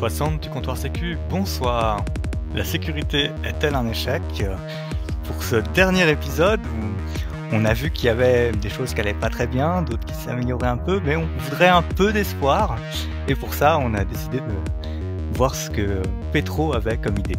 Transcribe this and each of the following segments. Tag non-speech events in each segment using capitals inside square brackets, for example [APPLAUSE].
Vous écoutez l'épisode 60 du comptoir Sécu. Bonsoir. La sécurité est-elle un échec? Pour ce dernier épisode, on a vu qu'il y avait des choses qui allaient pas très bien, d'autres qui s'amélioraient un peu, mais on voudrait un peu d'espoir. Et pour ça, on a décidé de voir ce que Petro avait comme idée.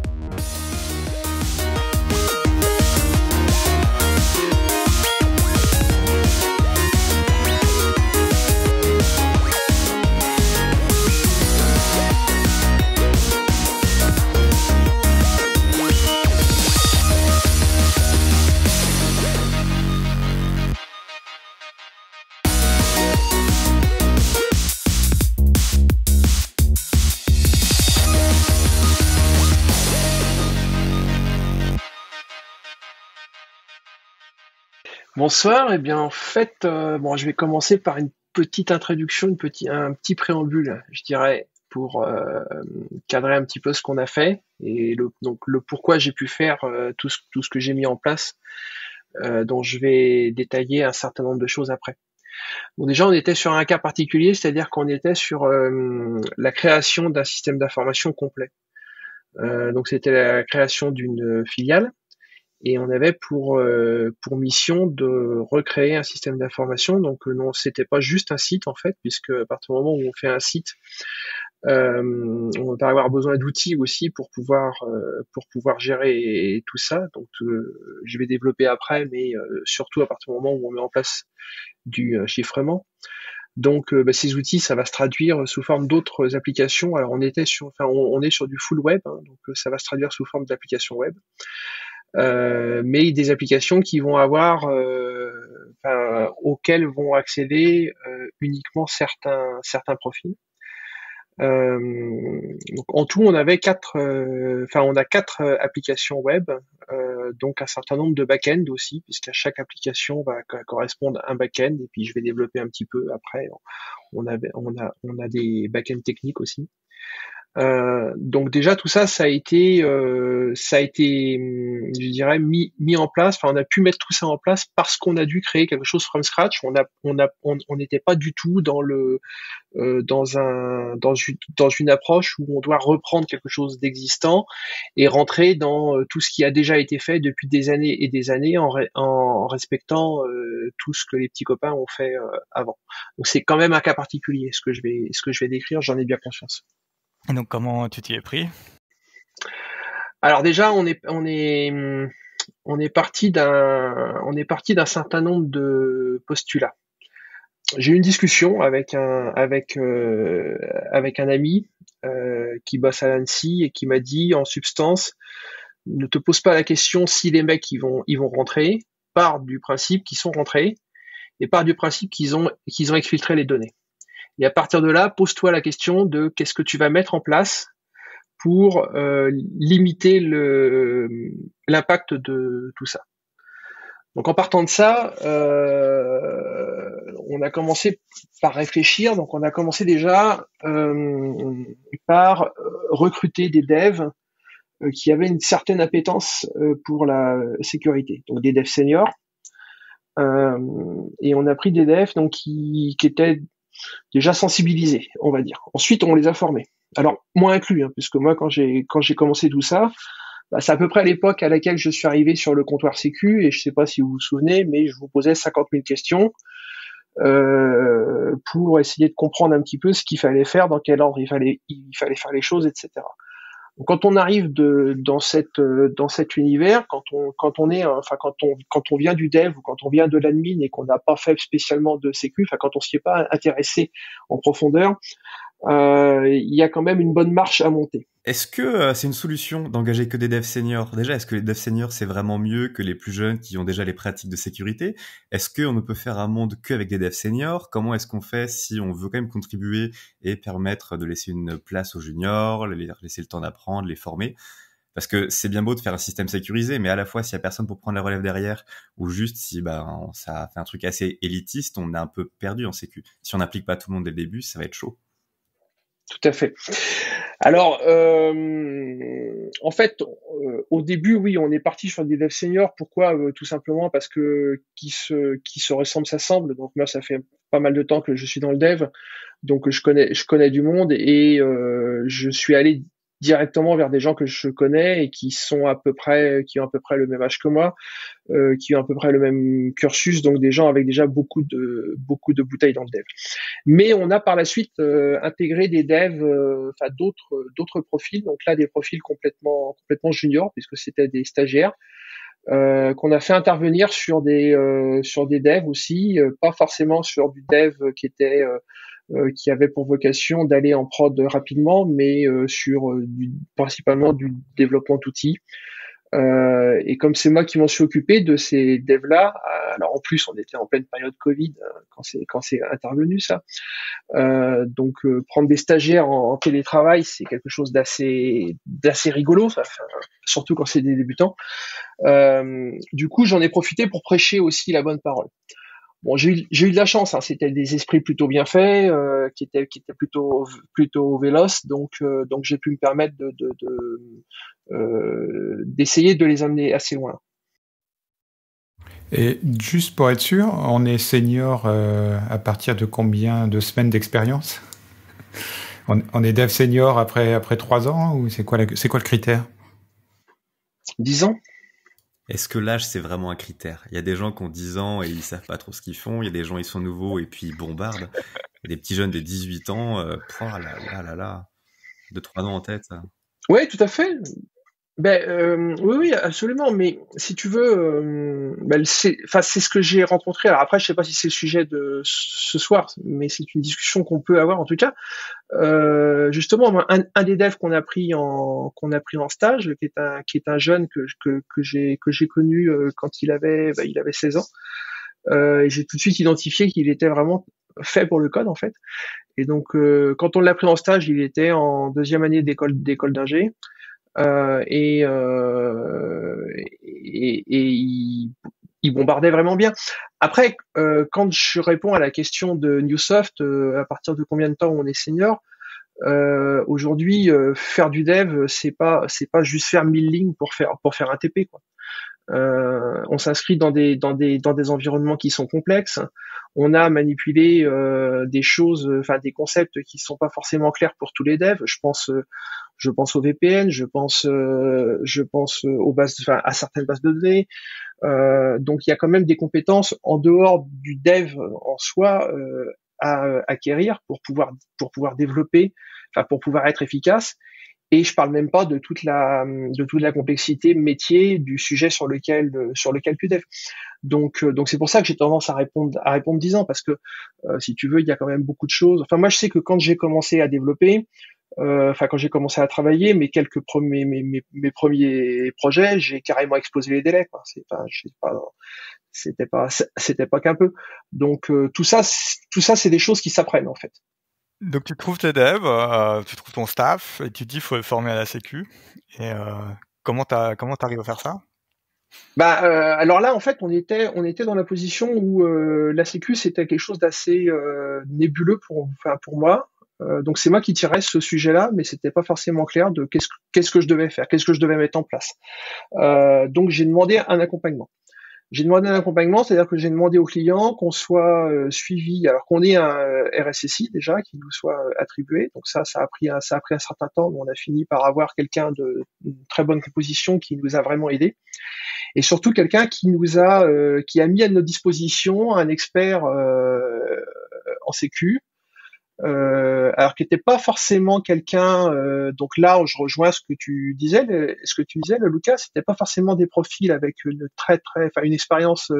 Bonsoir, eh bien en fait, euh, bon, je vais commencer par une petite introduction, un petit préambule, je dirais, pour euh, cadrer un petit peu ce qu'on a fait et le, donc le pourquoi j'ai pu faire euh, tout, ce, tout ce que j'ai mis en place, dont je vais détailler un certain nombre de choses après. Bon, déjà, on était sur un cas particulier, c'est-à-dire qu'on était sur la création d'un système d'information complet. donc c'était la création d'une filiale et on avait pour euh, pour mission de recréer un système d'information. Donc euh, non, c'était pas juste un site en fait, puisque à partir du moment où on fait un site, euh, on va avoir besoin d'outils aussi pour pouvoir euh, pour pouvoir gérer tout ça. Donc je vais développer après, mais surtout à partir du moment où on met en place du chiffrement. Donc bah, ces outils, ça va se traduire sous forme d'autres applications. Alors on était sur, enfin on, est sur du full web, hein, donc ça va se traduire sous forme d'applications web. Euh, mais des applications qui vont avoir, euh, enfin, auxquelles vont accéder euh, uniquement certains certains profils. donc en tout, on avait quatre, enfin, on a quatre applications web, donc un certain nombre de back-end aussi, puisqu'à chaque application va correspondre un back-end, et puis je vais développer un petit peu après. On avait, on a, on a des back-end techniques aussi. Euh, donc déjà tout ça, ça a été, euh, ça a été, hum, je dirais, mis, mis en place. Enfin, on a pu mettre tout ça en place parce qu'on a dû créer quelque chose from scratch. On a, on a, on n'était pas du tout dans le, euh, dans un, dans une, dans une approche où on doit reprendre quelque chose d'existant et rentrer dans euh, tout ce qui a déjà été fait depuis des années et des années en, en respectant euh, tout ce que les petits copains ont fait avant. Donc c'est quand même un cas particulier ce que je vais, ce que je vais décrire. J'en ai bien conscience. Et donc comment tu t'y es pris? Alors déjà on est on est on est parti d'un on est parti d'un certain nombre de postulats. J'ai eu une discussion avec un avec euh, avec un ami euh, qui bosse à l'ANSI et qui m'a dit en substance ne te pose pas la question si les mecs ils vont ils vont rentrer, part du principe qu'ils sont rentrés et part du principe qu'ils ont qu'ils ont exfiltré les données. Et à partir de là, pose-toi la question de qu'est-ce que tu vas mettre en place pour euh, limiter l'impact de tout ça. Donc en partant de ça, euh, on a commencé par réfléchir. Donc on a commencé déjà euh, par recruter des devs qui avaient une certaine appétence pour la sécurité, donc des devs seniors. et on a pris des devs donc qui, qui étaient déjà sensibilisés, on va dire. Ensuite, on les a formés. Alors, moi inclus, hein, puisque moi, quand j'ai quand j'ai commencé tout ça, bah, c'est à peu près l'époque à laquelle je suis arrivé sur le comptoir Sécu, et je sais pas si vous vous souvenez, mais je vous posais 50 000 questions euh, pour essayer de comprendre un petit peu ce qu'il fallait faire, dans quel ordre il fallait il fallait faire les choses, etc. Quand on arrive de, dans cet univers, quand on est enfin quand on quand on vient du dev ou quand on vient de l'admin et qu'on n'a pas fait spécialement de sécu, enfin quand on s'y est pas intéressé en profondeur, euh, il y a quand même une bonne marche à monter. Est-ce que euh, c'est une solution d'engager que des devs seniors? Déjà, est-ce que les devs seniors c'est vraiment mieux que les plus jeunes qui ont déjà les pratiques de sécurité? Est-ce qu'on ne peut faire un monde qu'avec des devs seniors? Comment est-ce qu'on fait si on veut quand même contribuer et permettre de laisser une place aux juniors, les laisser le temps d'apprendre, les former? Parce que c'est bien beau de faire un système sécurisé, mais à la fois s'il y a personne pour prendre la relève derrière, ou juste si bah ça fait un truc assez élitiste, on est un peu perdu en sécu. Si on n'applique pas tout le monde dès le début, ça va être chaud. Tout à fait. Alors, euh, en fait, euh, au début, oui, on est parti sur des devs seniors. Pourquoi? Euh, Tout simplement parce que qui se qui se ressemble s'assemble. Donc moi, ça fait pas mal de temps que je suis dans le dev, donc je connais je connais du monde et je suis allé directement vers des gens que je connais et qui sont à peu près, qui ont à peu près le même âge que moi, euh, qui ont à peu près le même cursus, donc des gens avec déjà beaucoup de beaucoup de bouteilles dans le dev. Mais on a par la suite euh, intégré des devs, euh, enfin d'autres d'autres profils, donc là des profils complètement complètement juniors puisque c'était des stagiaires. qu'on a fait intervenir sur des sur des devs aussi, pas forcément sur du dev qui était qui avait pour vocation d'aller en prod rapidement, mais euh, sur euh, du, principalement du développement d'outils. Euh, et comme c'est moi qui m'en suis occupé de ces devs-là, alors en plus on était en pleine période Covid quand c'est quand c'est intervenu ça. Euh, donc prendre des stagiaires en, télétravail, c'est quelque chose d'assez d'assez rigolo, ça, surtout quand c'est des débutants. Euh, du coup, j'en ai profité pour prêcher aussi la bonne parole. Bon, j'ai eu, j'ai eu de la chance. Hein. C'était des esprits plutôt bien faits, euh, qui étaient qui étaient plutôt plutôt véloces, donc euh, donc j'ai pu me permettre de, de, de euh, d'essayer de les amener assez loin. Et juste pour être sûr, on est senior euh, à partir de combien de semaines d'expérience? On, on, est dev senior après après trois ans ou c'est quoi c'est quoi le critère? Dix ans. Est-ce que l'âge, c'est vraiment un critère? Il y a des gens qui ont 10 ans et ils savent pas trop ce qu'ils font. Il y a des gens, ils sont nouveaux et puis ils bombardent. Des petits jeunes de 18 ans, euh, oh là là là là, de 3 ans en tête. Oui, tout à fait. Ben euh, oui, oui, absolument. Mais si tu veux, euh, ben, c'est, ce que j'ai rencontré. Alors après, je sais pas si c'est le sujet de ce soir, mais c'est une discussion qu'on peut avoir en tout cas. Euh, justement, un, un, des devs qu'on a pris en qu'on a pris en stage, qui est un qui est un jeune que que, que j'ai que j'ai connu euh, quand il avait ben, il avait 16 ans. Euh, j'ai tout de suite identifié qu'il était vraiment fait pour le code en fait. Et donc, euh, quand on l'a pris en stage, il était en deuxième année d'école d'école d'ingé. Euh, et, euh, et, et il, bombardait vraiment bien. Après, euh, quand je réponds à la question de Newsoft, à partir de combien de temps on est senior, euh, aujourd'hui, euh, faire du dev, c'est pas c'est pas juste faire mille lignes pour faire pour faire un TP. Quoi. Euh, on s'inscrit dans des dans des dans des environnements qui sont complexes. On a manipulé des choses, enfin des concepts qui sont pas forcément clairs pour tous les devs. Je pense je pense au VPN, je pense, euh, je pense aux bases, enfin, à certaines bases de données. Euh, donc il y a quand même des compétences en dehors du dev en soi euh, à acquérir pour pouvoir pour pouvoir développer, enfin pour pouvoir être efficace. Et je parle même pas de toute la de toute la complexité métier du sujet sur lequel sur lequel tu dev. Donc donc c'est pour ça que j'ai tendance à répondre à répondre 10 ans parce que si tu veux il y a quand même beaucoup de choses. Enfin moi je sais que quand j'ai commencé à développer, euh, enfin quand j'ai commencé à travailler, mes quelques premiers mes, mes, premiers projets, j'ai carrément explosé les délais. C'est pas, pas, c'était pas, c'était pas qu'un peu. Donc euh, tout ça, tout ça, c'est des choses qui s'apprennent en fait. Donc tu trouves tes devs, euh, tu trouves ton staff et tu te dis faut le former à la sécu. Et euh, comment t'as comment t'arrives à faire ça? Bah alors là en fait on était on était dans la position où la sécu c'était quelque chose d'assez nébuleux pour enfin pour moi euh, donc c'est moi qui tirais ce sujet-là, mais c'était pas forcément clair de qu'est-ce qu'est-ce que je devais faire, qu'est-ce que je devais mettre en place. Euh, donc j'ai demandé un accompagnement. J'ai demandé un accompagnement, c'est-à-dire que j'ai demandé aux clients qu'on soit euh, suivi, alors qu'on ait un RSSI déjà qui nous soit attribué. Donc ça, ça a pris un, ça a pris un certain temps, mais on a fini par avoir quelqu'un de très bonne composition qui nous a vraiment aidé, et surtout quelqu'un qui nous a, qui a mis à notre disposition un expert en sécu, euh, alors qui n'était pas forcément quelqu'un. Euh, donc là, je rejoins ce que tu disais, ce que tu disais, le Lucas, c'était pas forcément des profils avec une très très, enfin une expérience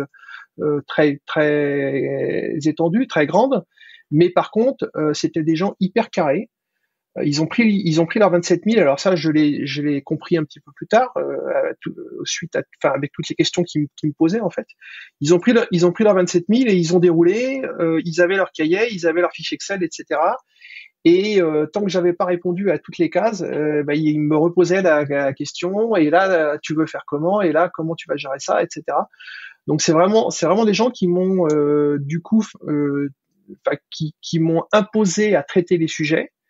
euh, très très étendue, très grande, mais par contre, c'était des gens hyper carrés euh, ils ont pris ils ont pris leurs 27 000 alors ça je l'ai je l'ai compris un petit peu plus tard euh, tout, suite à, enfin avec toutes les questions qui, qui, me posaient en fait. Ils ont pris ils ont pris leurs 27 000 et ils ont déroulé euh, ils avaient leur cahier ils avaient leur fiche Excel etc et euh, tant que j'avais pas répondu à toutes les cases euh, bah, ils me reposaient la, la, question et là tu veux faire comment et là comment tu vas gérer ça etc donc c'est vraiment c'est vraiment des gens qui m'ont du coup qui, qui m'ont imposé à traiter les sujets. euh,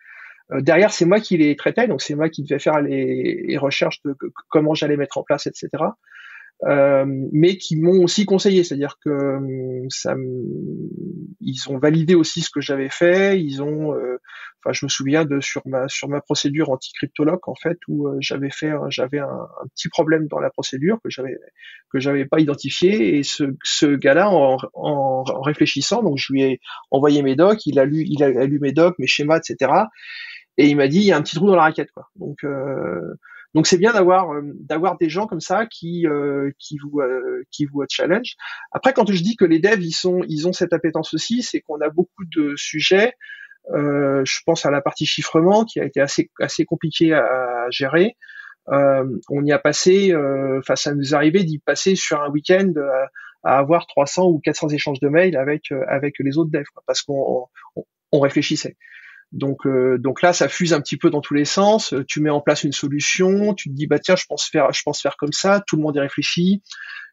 derrière, c'est moi qui les traitais, donc c'est moi qui devais faire les, recherches de comment j'allais mettre en place, etc. euh, mais qui m'ont aussi conseillé, c'est-à-dire que euh, ça, ils ont validé aussi ce que j'avais fait. Ils ont, euh, enfin, je me souviens de sur ma sur ma procédure anti-cryptologue en fait où j'avais fait, j'avais un, petit problème dans la procédure que j'avais que j'avais pas identifié et ce, ce gars-là en, en, en, réfléchissant, donc je lui ai envoyé mes docs, il a lu il a, lu mes docs, mes schémas, etc. Et il m'a dit il y a un petit trou dans la raquette quoi. Donc euh, donc c'est bien d'avoir euh, d'avoir des gens comme ça qui euh, qui vous euh, qui vous challenge. Après quand je dis que les devs ils sont ils ont cette appétence aussi, c'est qu'on a beaucoup de sujets. je pense à la partie chiffrement qui a été assez assez compliqué à, gérer. on y a passé, enfin ça nous arrivait d'y passer sur un week-end à, avoir 300 ou 400 échanges de mails avec avec les autres devs parce qu'on on réfléchissait. Donc, euh, donc là, ça fuse un petit peu dans tous les sens. Tu mets en place une solution, tu te dis bah tiens, je pense faire, je pense faire comme ça. Tout le monde y réfléchit.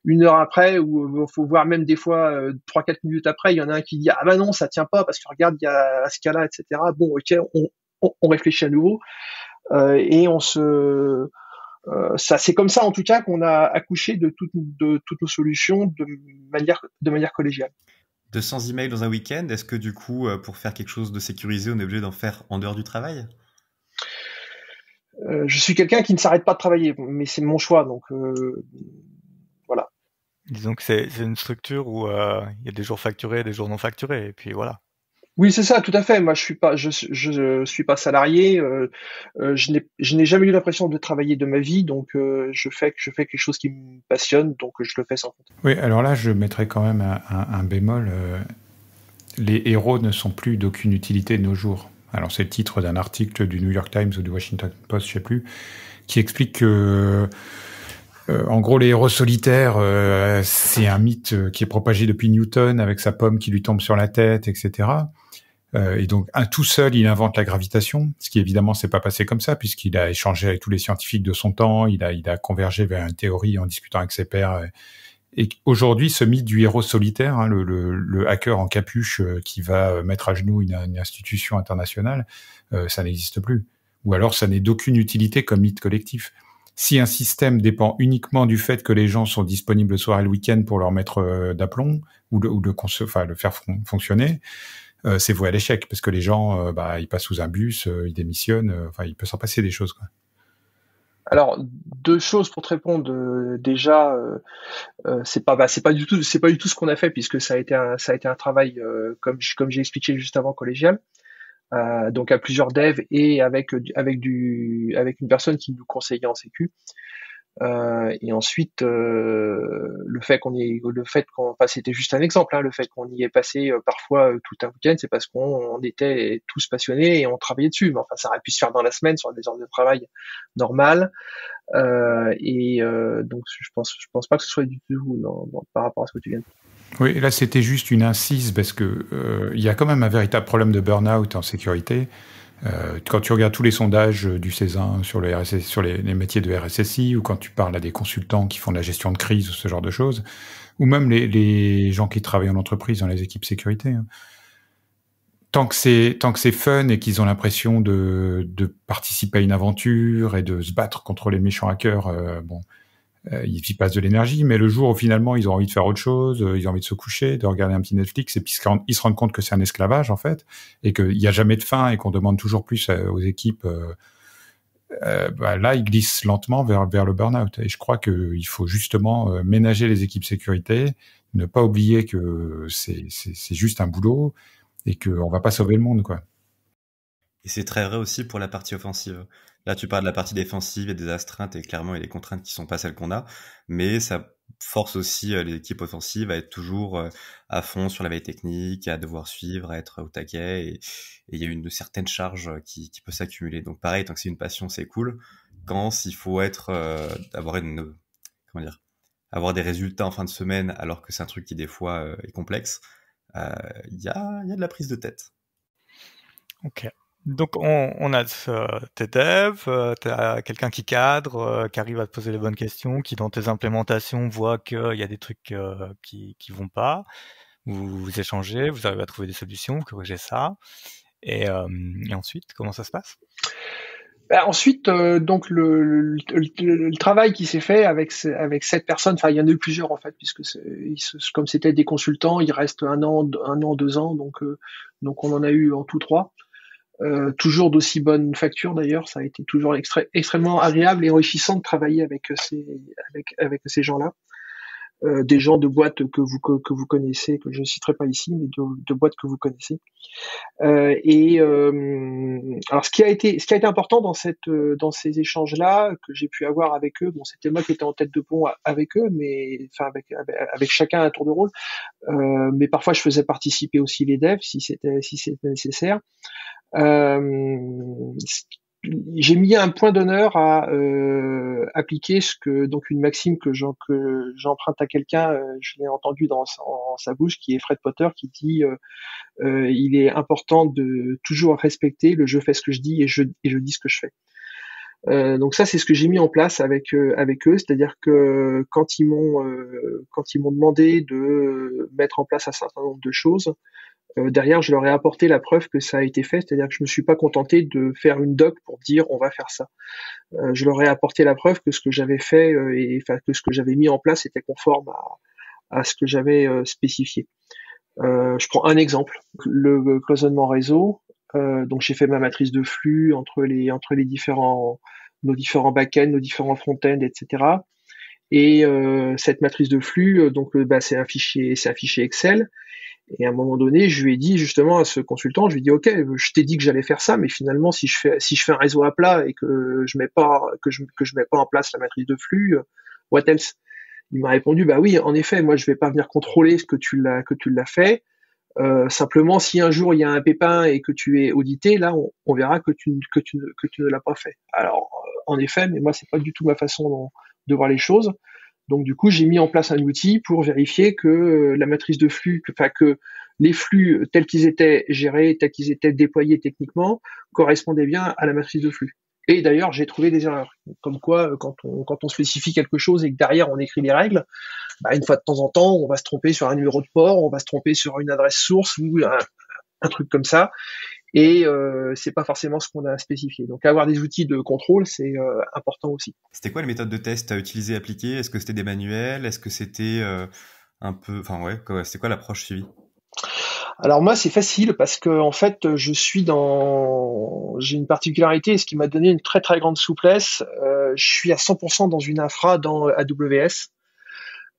Une heure après, ou euh, faut voir même des fois euh, trois quatre minutes après, il y en a un qui dit ah bah non, ça tient pas parce que regarde, il y a ce cas-là, etc. Bon, ok, on, on, réfléchit à nouveau et on se ça, c'est comme ça en tout cas qu'on a accouché de, de toutes nos solutions de manière de manière collégiale. 200 emails dans un week-end, est-ce que du coup, euh, pour faire quelque chose de sécurisé, on est obligé d'en faire en dehors du travail? Euh, Je suis quelqu'un qui ne s'arrête pas de travailler, mais c'est mon choix, donc euh, voilà. Disons que c'est une structure où il y a des jours facturés, des jours non facturés, et puis voilà. Oui, c'est ça, tout à fait. Moi, je suis pas, je, suis pas salarié. Euh, euh, je n'ai, jamais eu l'impression de travailler de ma vie, donc euh, je fais, quelque chose qui me passionne, donc je le fais sans compte. Oui, alors là, je mettrais quand même un, un, bémol. les héros ne sont plus d'aucune utilité de nos jours. Alors, c'est le titre d'un article du New York Times ou du Washington Post, je sais plus, qui explique que en gros, les héros solitaires, c'est un mythe qui est propagé depuis Newton avec sa pomme qui lui tombe sur la tête, etc. Euh, et donc, un tout seul, il invente la gravitation, ce qui évidemment s'est pas passé comme ça, puisqu'il a échangé avec tous les scientifiques de son temps, il a, il a convergé vers une théorie en discutant avec ses pairs. Et aujourd'hui, ce mythe du héros solitaire, hein, le, le, le, hacker en capuche euh, qui va mettre à genoux une, une institution internationale, euh, ça n'existe plus. Ou alors, ça n'est d'aucune utilité comme mythe collectif. Si un système dépend uniquement du fait que les gens sont disponibles le soir et le week-end pour leur mettre d'aplomb ou, de, ou de, enfin, le faire fonctionner, euh, c'est voué à l'échec parce que les gens, euh, bah, ils passent sous un bus, euh, ils démissionnent. Enfin, il peut s'en passer des choses. Alors deux choses pour te répondre. déjà, c'est pas, bah, c'est pas du tout, c'est pas du tout ce qu'on a fait puisque ça a été un, travail comme comme j'ai expliqué juste avant collégial. donc à plusieurs devs et avec avec du avec une personne qui nous conseillait en sécu. Euh, et ensuite, euh, le fait qu'on y, le fait qu'on, enfin, c'était juste un exemple, hein, le fait qu'on y ait passé euh, parfois tout un week-end, c'est parce qu'on était tous passionnés et on travaillait dessus. Mais enfin, ça aurait pu se faire dans la semaine sur des heures de travail normales. et donc, je pense, je pense pas que ce soit du tout par rapport à ce que tu viens de dire. Oui, là c'était juste une incise parce que il y a quand même un véritable problème de burn-out en sécurité. Euh, quand tu regardes tous les sondages du Césin sur, le RSS, sur les, métiers de RSSI, ou quand tu parles à des consultants qui font de la gestion de crise ou ce genre de choses, ou même les, les gens qui travaillent en entreprise dans les équipes sécurité, hein. tant que c'est tant que c'est fun et qu'ils ont l'impression de, de participer à une aventure et de se battre contre les méchants hackers, euh, bon, euh, ils y passent de l'énergie, mais le jour où finalement ils ont envie de faire autre chose, euh, ils ont envie de se coucher, de regarder un petit Netflix, et puis ils se rendent compte que c'est un esclavage en fait, et qu'il n'y a jamais de fin, et qu'on demande toujours plus euh, aux équipes, bah, là ils glissent lentement vers, vers le burn-out. Et je crois qu'il faut justement ménager les équipes sécurité, ne pas oublier que c'est juste un boulot, et qu'on va pas sauver le monde quoi. Et c'est très vrai aussi pour la partie offensive. Là, tu parles de la partie défensive et des astreintes et clairement, il y a des contraintes qui sont pas celles qu'on a, mais ça force aussi euh, les équipes offensives à être toujours euh, à fond sur la veille technique, à devoir suivre, à être au taquet, et, il y a une certaine charge euh, qui, peut s'accumuler. Donc pareil, tant que c'est une passion, c'est cool. Quand s'il faut être, avoir des résultats en fin de semaine, alors que c'est un truc qui des fois est complexe, il y, a, y a de la prise de tête. Ok. Donc on, on a tes devs, euh, quelqu'un qui cadre, euh, qui arrive à te poser les bonnes questions, qui dans tes implémentations voit qu'il y a des trucs euh, qui qui vont pas. Vous, vous échangez, vous arrivez à trouver des solutions, vous corrigez ça. Et, et ensuite, comment ça se passe? Bah, ensuite, euh, donc le, le, travail qui s'est fait avec avec cette personne, enfin il y en a eu plusieurs en fait, puisque comme c'était des consultants, il reste un an, un an, deux ans, donc euh, donc on en a eu en tout trois. Euh, toujours d'aussi bonne facture d'ailleurs, ça a été toujours extrêmement agréable et enrichissant de travailler avec ces avec avec ces gens-là. Euh, des gens de boîtes que vous que, vous connaissez, que je ne citerai pas ici, mais de, de boîtes que vous connaissez. Euh, et euh, alors ce qui a été ce qui a été important dans cette dans ces échanges là que j'ai pu avoir avec eux, bon c'était moi qui étais en tête de pont avec eux, mais enfin avec avec, chacun un tour de rôle, euh, mais parfois je faisais participer aussi les devs si c'était si c'était nécessaire. Euh, j'ai mis un point d'honneur à euh, appliquer ce que donc une maxime que j'emprunte à quelqu'un, euh, je l'ai entendu dans sa bouche, qui est Fred Potter, qui dit euh, euh, il est important de toujours respecter le je fais ce que je dis et je et je dis ce que je fais. Donc ça c'est ce que j'ai mis en place avec avec eux, c'est-à-dire que quand ils m'ont quand ils m'ont demandé de mettre en place un certain nombre de choses, euh, derrière, je leur ai apporté la preuve que ça a été fait, c'est-à-dire que je me suis pas contenté de faire une doc pour dire on va faire ça. Euh, je leur ai apporté la preuve que ce que j'avais fait euh, et que ce que j'avais mis en place était conforme à, à ce que j'avais spécifié. je prends un exemple, le cloisonnement réseau. donc j'ai fait ma matrice de flux entre les entre les différents nos différents backends, nos différents frontends, etc. Et cette matrice de flux, donc bah, c'est un fichier, c'est un Excel. Et à un moment donné, je lui ai dit justement à ce consultant, je lui ai dit OK, je t'ai dit que j'allais faire ça, mais finalement si je fais si je fais un réseau à plat et que je mets pas que je que je mets pas en place la matrice de flux, euh, what else? Il m'a répondu bah oui, en effet, moi je vais pas venir contrôler ce que tu l'as que tu l'as fait. Euh, simplement, si un jour il y a un pépin et que tu es audité, là on, on verra que tu que tu que tu ne l'as pas fait. Alors euh, en effet, mais moi c'est pas du tout ma façon de voir les choses. Donc du coup, j'ai mis en place un outil pour vérifier que euh, la matrice de flux, enfin que les flux tels qu'ils étaient gérés, tels qu'ils étaient déployés techniquement, correspondaient bien à la matrice de flux. Et d'ailleurs, j'ai trouvé des erreurs. Comme quoi, euh, quand on, spécifie quelque chose et que derrière on écrit les règles, bah, une fois de temps en temps, on va se tromper sur un numéro de port, on va se tromper sur une adresse source ou un truc comme ça et euh, c'est pas forcément ce qu'on a spécifié. Donc avoir des outils de contrôle, c'est euh, important aussi. C'était quoi les méthodes de test à utiliser, appliquer? Est-ce que c'était des manuels? Est-ce que c'était euh, un peu, enfin ouais, c'était quoi l'approche suivie? Alors moi c'est facile parce que en fait je suis dans j'ai une particularité ce qui m'a donné une très très grande souplesse. Euh, je suis à 100% dans une infra dans AWS.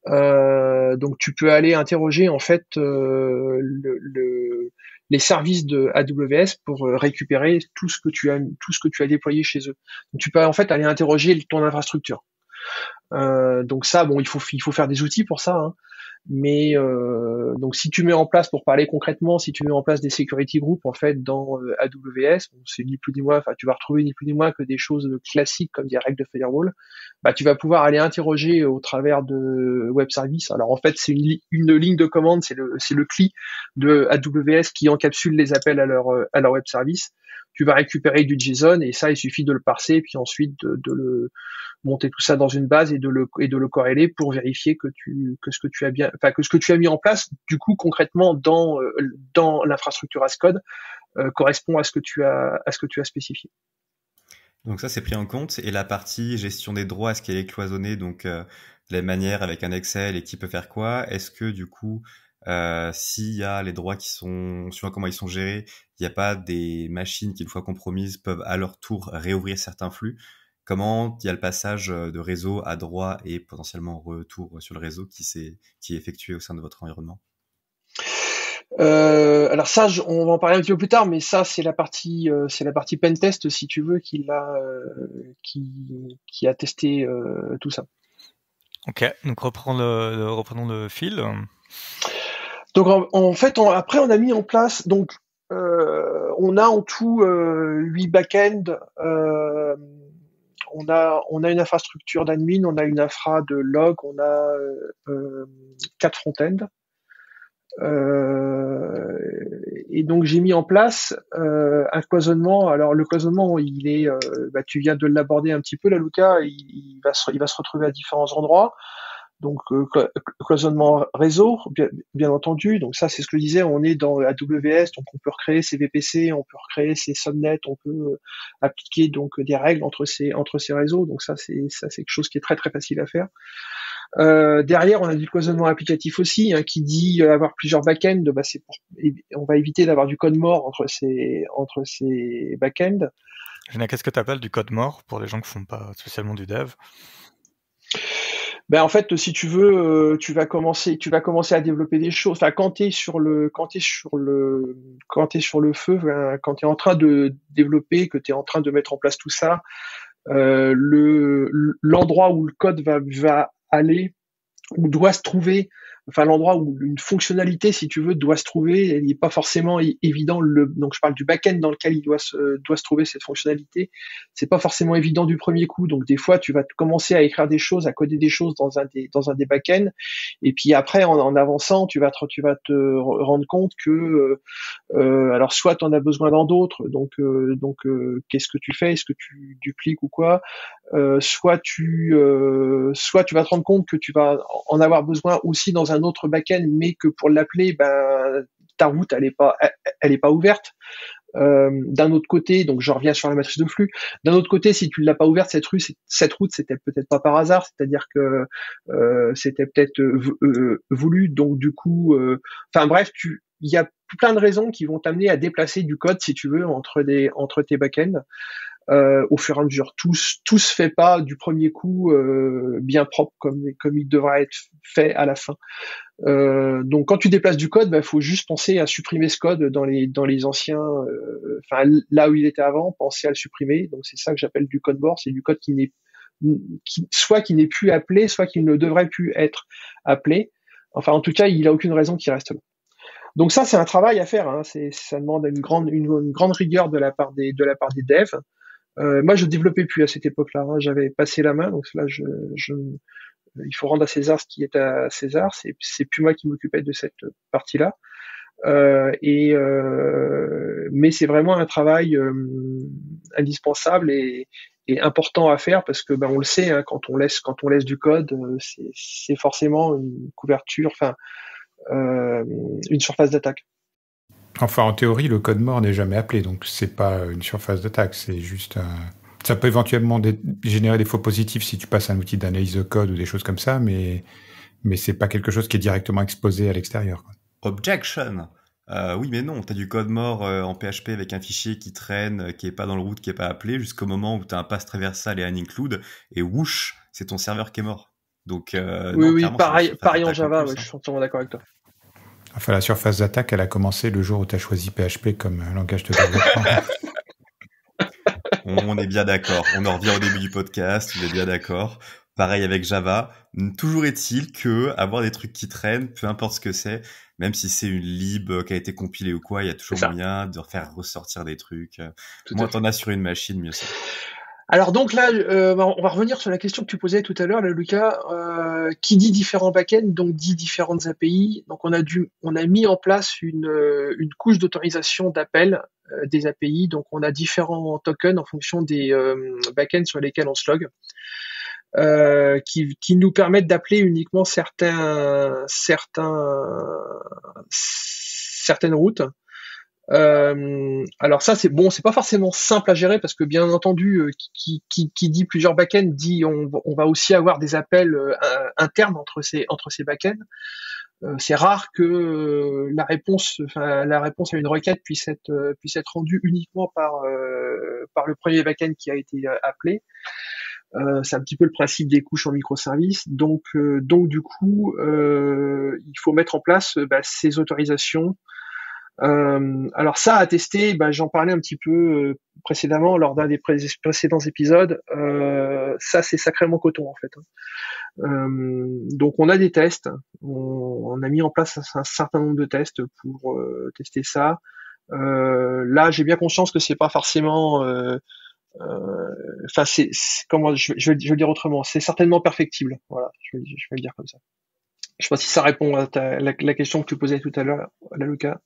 Euh, donc tu peux aller interroger en fait euh, le, le, les services de AWS pour euh, récupérer tout ce que tu as tout ce que tu as déployé chez eux. Donc tu peux en fait aller interroger ton infrastructure. Euh, donc ça, bon, il faut il faut faire des outils pour ça. Hein. Mais euh, donc si tu mets en place, pour parler concrètement, si tu mets en place des security groups en fait dans euh, AWS, c'est ni plus ni moins, enfin tu vas retrouver ni plus ni moins que des choses classiques comme des règles de firewall. Bah tu vas pouvoir aller interroger au travers de web service. Alors en fait c'est une, une ligne de commande, c'est le c'est le CLI de AWS qui encapsule les appels à leur euh, à leur web service. Tu vas récupérer du JSON et ça il suffit de le parser puis ensuite de, de le monter tout ça dans une base et de le et de le corréler pour vérifier que tu que ce que tu as bien enfin que ce que tu as mis en place du coup concrètement dans euh, dans l'infrastructure Ascode euh, correspond à ce que tu as à ce que tu as spécifié. Donc ça c'est pris en compte. Et la partie gestion des droits est-ce qu'elle est cloisonnée? Donc euh, les manières avec un Excel et qui peut faire quoi? Est-ce que du coup euh, s'il y a les droits qui sont, suivant comment ils sont gérés, il n'y a pas des machines qui, une fois compromises, peuvent à leur tour réouvrir certains flux comment il y a le passage euh, de réseau à droit et potentiellement retour sur le réseau qui, est, qui est effectué au sein de votre environnement? Euh, alors ça, on va en parler un petit peu plus tard, mais ça c'est la partie, euh, c'est la partie pentest si tu veux, qui a, qui, qui a testé tout ça. Ok, donc reprenons le, reprenons le fil. Donc en, fait, après on a mis en place, donc on a en tout huit backends on a on a une infrastructure d'admin, on a une infra de log, on a euh, quatre front-end. Euh, et donc j'ai mis en place euh, un cloisonnement. Alors le cloisonnement, il est, bah, tu viens de l'aborder un petit peu, là, Luca. Il, va se, il va se retrouver à différents endroits. Donc cloisonnement réseau, bien, entendu. Donc ça, c'est ce que je disais, on est dans AWS, donc on peut recréer ses VPC, on peut recréer ses subnets, on peut appliquer donc des règles entre ces entre ces réseaux. Donc ça, c'est ça, c'est quelque chose qui est très très facile à faire. Euh, derrière, on a du cloisonnement applicatif aussi, hein, qui dit euh, avoir plusieurs backends. Bah, c'est pour, on va éviter d'avoir du code mort entre ces entre ces backends. Qu'est-ce que tu appelles du code mort pour les gens qui font pas spécialement du dev? Ben en fait, si tu veux, euh, tu vas commencer, tu vas commencer à développer des choses. Enfin, quand t'es sur le, quand t'es sur le, quand t'es sur le feu, ben, quand t'es en train de développer, que t'es en train de mettre en place tout ça, euh, le l'endroit où le code va va aller ou doit se trouver enfin l'endroit où une fonctionnalité, si tu veux, doit se trouver, elle n'est pas forcément évident. Le, donc je parle du back-end dans lequel il doit se, doit se trouver cette fonctionnalité. C'est pas forcément évident du premier coup. Donc des fois, tu vas commencer à écrire des choses, à coder des choses dans un des, dans un des back-ends, et puis après, en, avançant, tu vas te, tu vas te rendre compte que, euh, euh alors soit tu en as besoin dans d'autres, donc euh, donc qu'est-ce que tu fais? Est-ce que tu dupliques ou quoi? Soit tu, soit tu vas te rendre compte que tu vas en avoir besoin aussi dans un autre backend, mais que pour l'appeler, ben ta route elle est pas elle, est pas ouverte. Euh, d'un autre côté, donc je reviens sur la matrice de flux. D'un autre côté, si tu ne l'as pas ouverte cette rue, cette route, c'était peut-être pas par hasard, c'est-à-dire que euh, c'était peut-être euh, voulu. Donc du coup, enfin bref, il y a plein de raisons qui vont t'amener à déplacer du code, si tu veux, entre tes backends euh, au fur et à mesure. Tout, tout se fait pas du premier coup euh, bien propre comme, il devrait être fait à la fin. Euh, donc quand tu déplaces du code, il bah, faut juste penser à supprimer ce code dans les anciens, enfin là où il était avant, penser à le supprimer. Donc c'est ça que j'appelle du code mort, c'est du code qui n'est soit qui n'est plus appelé, soit qui ne devrait plus être appelé. Enfin en tout cas, il a aucune raison qu'il reste là. Donc ça, c'est un travail à faire. Hein. Ça demande une grande, une, une, grande rigueur de la part des, de la part des devs. Euh, moi, je développais plus à cette époque-là. Hein. J'avais passé la main, donc là, je, je, il faut rendre à César ce qui est à César. C'est, c'est plus moi qui m'occupais de cette partie-là. Euh, et euh, mais c'est vraiment un travail euh, indispensable et, et, important à faire parce que ben on le sait hein, quand on laisse quand on laisse du code euh, c'est, c'est forcément une couverture enfin euh, une surface d'attaque. Enfin, en théorie, le code mort n'est jamais appelé, donc c'est pas une surface d'attaque, c'est juste un... Ça peut éventuellement générer des faux positifs si tu passes un outil d'analyse de code ou des choses comme ça, mais mais c'est pas quelque chose qui est directement exposé à l'extérieur. Objection. Euh, oui, mais non, tu as du code mort euh, en PHP avec un fichier qui traîne, euh, qui est pas dans le route, qui est pas appelé, jusqu'au moment où tu as un pass traversal et un include, et whoosh, c'est ton serveur qui est mort. Donc, oui, oui, pareil, pareil en Java, je suis entièrement d'accord avec toi. Enfin, la surface d'attaque, elle a commencé le jour où tu as choisi PHP comme langage de développement. [LAUGHS] on est bien d'accord. On en revient au début du podcast. On est bien d'accord. Pareil avec Java. Toujours est-il que avoir des trucs qui traînent, peu importe ce que c'est, même si c'est une lib qui a été compilée ou quoi, il y a toujours moyen de faire ressortir des trucs. Moi, t'en as sur une machine, mieux c'est. Alors donc là, euh, on va revenir sur la question que tu posais tout à l'heure, Lucas. Euh, qui dit différents backends, donc dit différentes API. Donc on a dû, on a mis en place une, euh, couche d'autorisation d'appel des API. Donc on a différents tokens en fonction des backends sur lesquels on se log. qui, qui nous permettent d'appeler uniquement certains, certains, certaines routes euh, alors ça c'est bon, c'est pas forcément simple à gérer parce que bien entendu, euh, qui, qui, qui, dit plusieurs backends dit on, va aussi avoir des appels euh, internes entre ces entre ces backends. Euh, c'est rare que la réponse, la réponse à une requête puisse être puisse être rendue uniquement par par le premier backend qui a été appelé. c'est un petit peu le principe des couches en microservices. Donc, donc du coup, il faut mettre en place bah, ces autorisations euh, alors ça à tester, ben, j'en parlais un petit peu euh, précédemment lors d'un des précédents épisodes. Euh, ça c'est sacrément coton en fait. Hein. donc on a des tests, on, a mis en place un, certain nombre de tests pour tester ça. là j'ai bien conscience que c'est pas forcément enfin c'est comment je, vais, le dire autrement c'est certainement perfectible voilà je vais, le dire comme ça je sais pas si ça répond à la, la, question que tu posais tout à l'heure là Lucas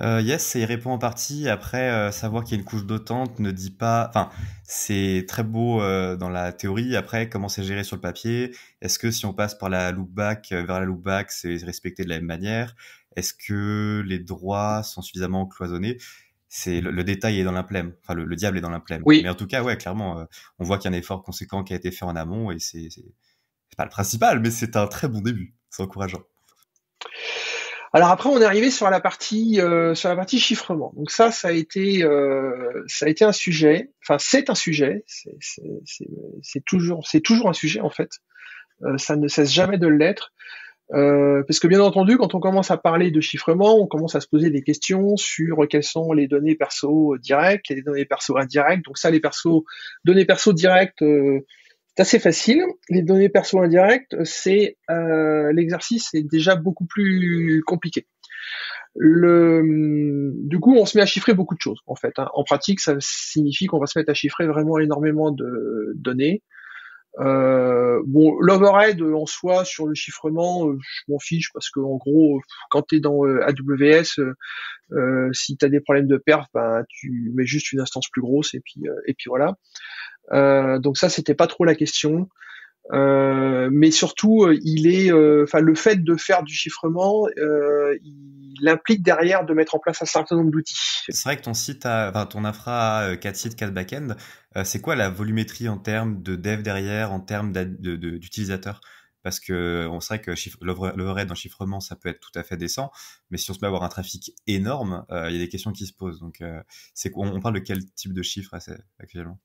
Euh, yes, ça y répond en partie. Après, euh, savoir qu'il y a une couche d'autante ne dit pas. Enfin, c'est très beau euh, dans la théorie. Après, comment c'est géré sur le papier? Est-ce que si on passe par la loopback vers la loopback, c'est respecté de la même manière? Est-ce que les droits sont suffisamment cloisonnés? C'est le, détail est dans l'implème. Enfin, le, diable est dans l'implème. Oui. Mais en tout cas, ouais, clairement, on voit qu'il y a un effort conséquent qui a été fait en amont et c'est pas le principal, mais c'est un très bon début. C'est encourageant. Alors après, on est arrivé sur la partie euh, sur la partie chiffrement. Donc ça, ça a été euh, ça a été un sujet. Enfin, c'est un sujet. C'est toujours c'est toujours un sujet en fait. Euh, ça ne cesse jamais de l'être. parce que bien entendu, quand on commence à parler de chiffrement, on commence à se poser des questions sur quelles sont les données perso directes, les données perso indirectes. Donc ça, les perso données perso directes, c'est assez facile. Les données perso indirectes, c'est euh, l'exercice est déjà beaucoup plus compliqué. Le, du coup, on se met à chiffrer beaucoup de choses. En fait, hein. en pratique, ça signifie qu'on va se mettre à chiffrer vraiment énormément de données. Euh, bon, l'overhead en soi sur le chiffrement, euh, je m'en fiche parce que en gros, quand tu es dans euh, AWS, si tu as des problèmes de perf, ben tu mets juste une instance plus grosse et puis et puis voilà. Donc ça, c'était pas trop la question. Euh, mais surtout, euh, il est, enfin, le fait de faire du chiffrement, il implique derrière de mettre en place un certain nombre d'outils. C'est vrai que ton site, enfin, ton infra a 4 sites, 4 backends. c'est quoi la volumétrie en termes de dev derrière, en termes d'utilisateurs? Parce que on sait que l'overhead en chiffrement ça peut être tout à fait décent, mais si on se met à avoir un trafic énorme, il y a des questions qui se posent. Donc, c'est on, parle de quel type de chiffre actuellement?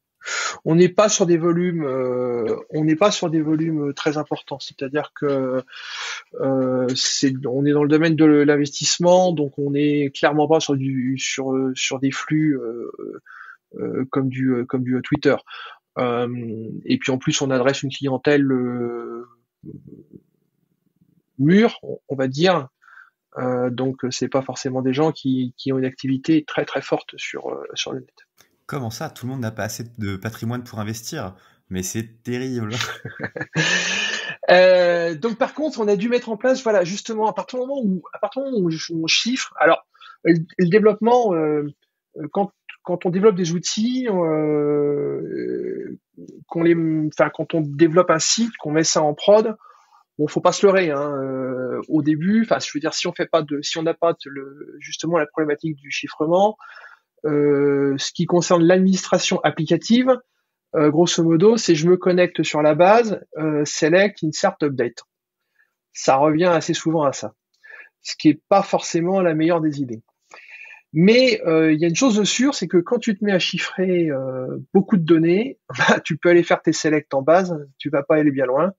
On n'est pas sur des volumes, euh, on n'est pas sur des volumes très importants. C'est-à-dire que euh, c'est, on est dans le domaine de l'investissement, donc on n'est clairement pas sur du sur des flux euh, comme du Twitter. et puis en plus, on adresse une clientèle mûre, on va dire. donc c'est pas forcément des gens qui, ont une activité très très forte sur le net. Comment ça Tout le monde n'a pas assez de patrimoine pour investir? Mais c'est terrible. [LAUGHS] euh, donc par contre, on a dû mettre en place, voilà, justement, à partir du moment où, à partir on chiffre, alors le, développement, euh, quand on développe des outils, euh, quand on développe un site, qu'on met ça en prod, bon, faut pas se leurrer. Hein, euh, au début, enfin, je veux dire, si on fait pas de, si on n'a pas justement la problématique du chiffrement, euh, ce qui concerne l'administration applicative, euh, grosso modo, c'est je me connecte sur la base, euh, select, insert, update. Ça revient assez souvent à ça, ce qui est pas forcément la meilleure des idées. Mais il y a une chose sûre, c'est que quand tu te mets à chiffrer beaucoup de données, [LAUGHS] bah, tu peux aller faire tes selects en base, tu vas pas aller bien loin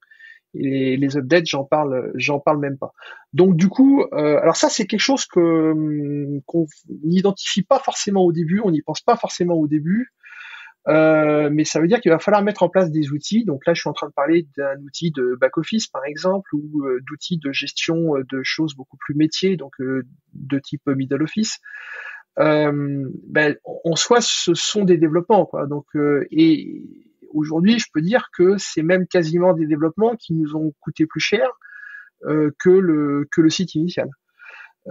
et les, updates, j'en parle, j'en parle même pas. Donc du coup, euh, alors ça c'est quelque chose que hum, qu'on n'identifie pas forcément au début, on n'y pense pas forcément au début, euh, mais ça veut dire qu'il va falloir mettre en place des outils. Donc là, je suis en train de parler d'un outil de back office par exemple, ou euh, d'outils de gestion de choses beaucoup plus métiers, donc de type middle office. ben, en soi, ce sont des développements, quoi. Donc et aujourd'hui, je peux dire que c'est même quasiment des développements qui nous ont coûté plus cher euh, que le site initial.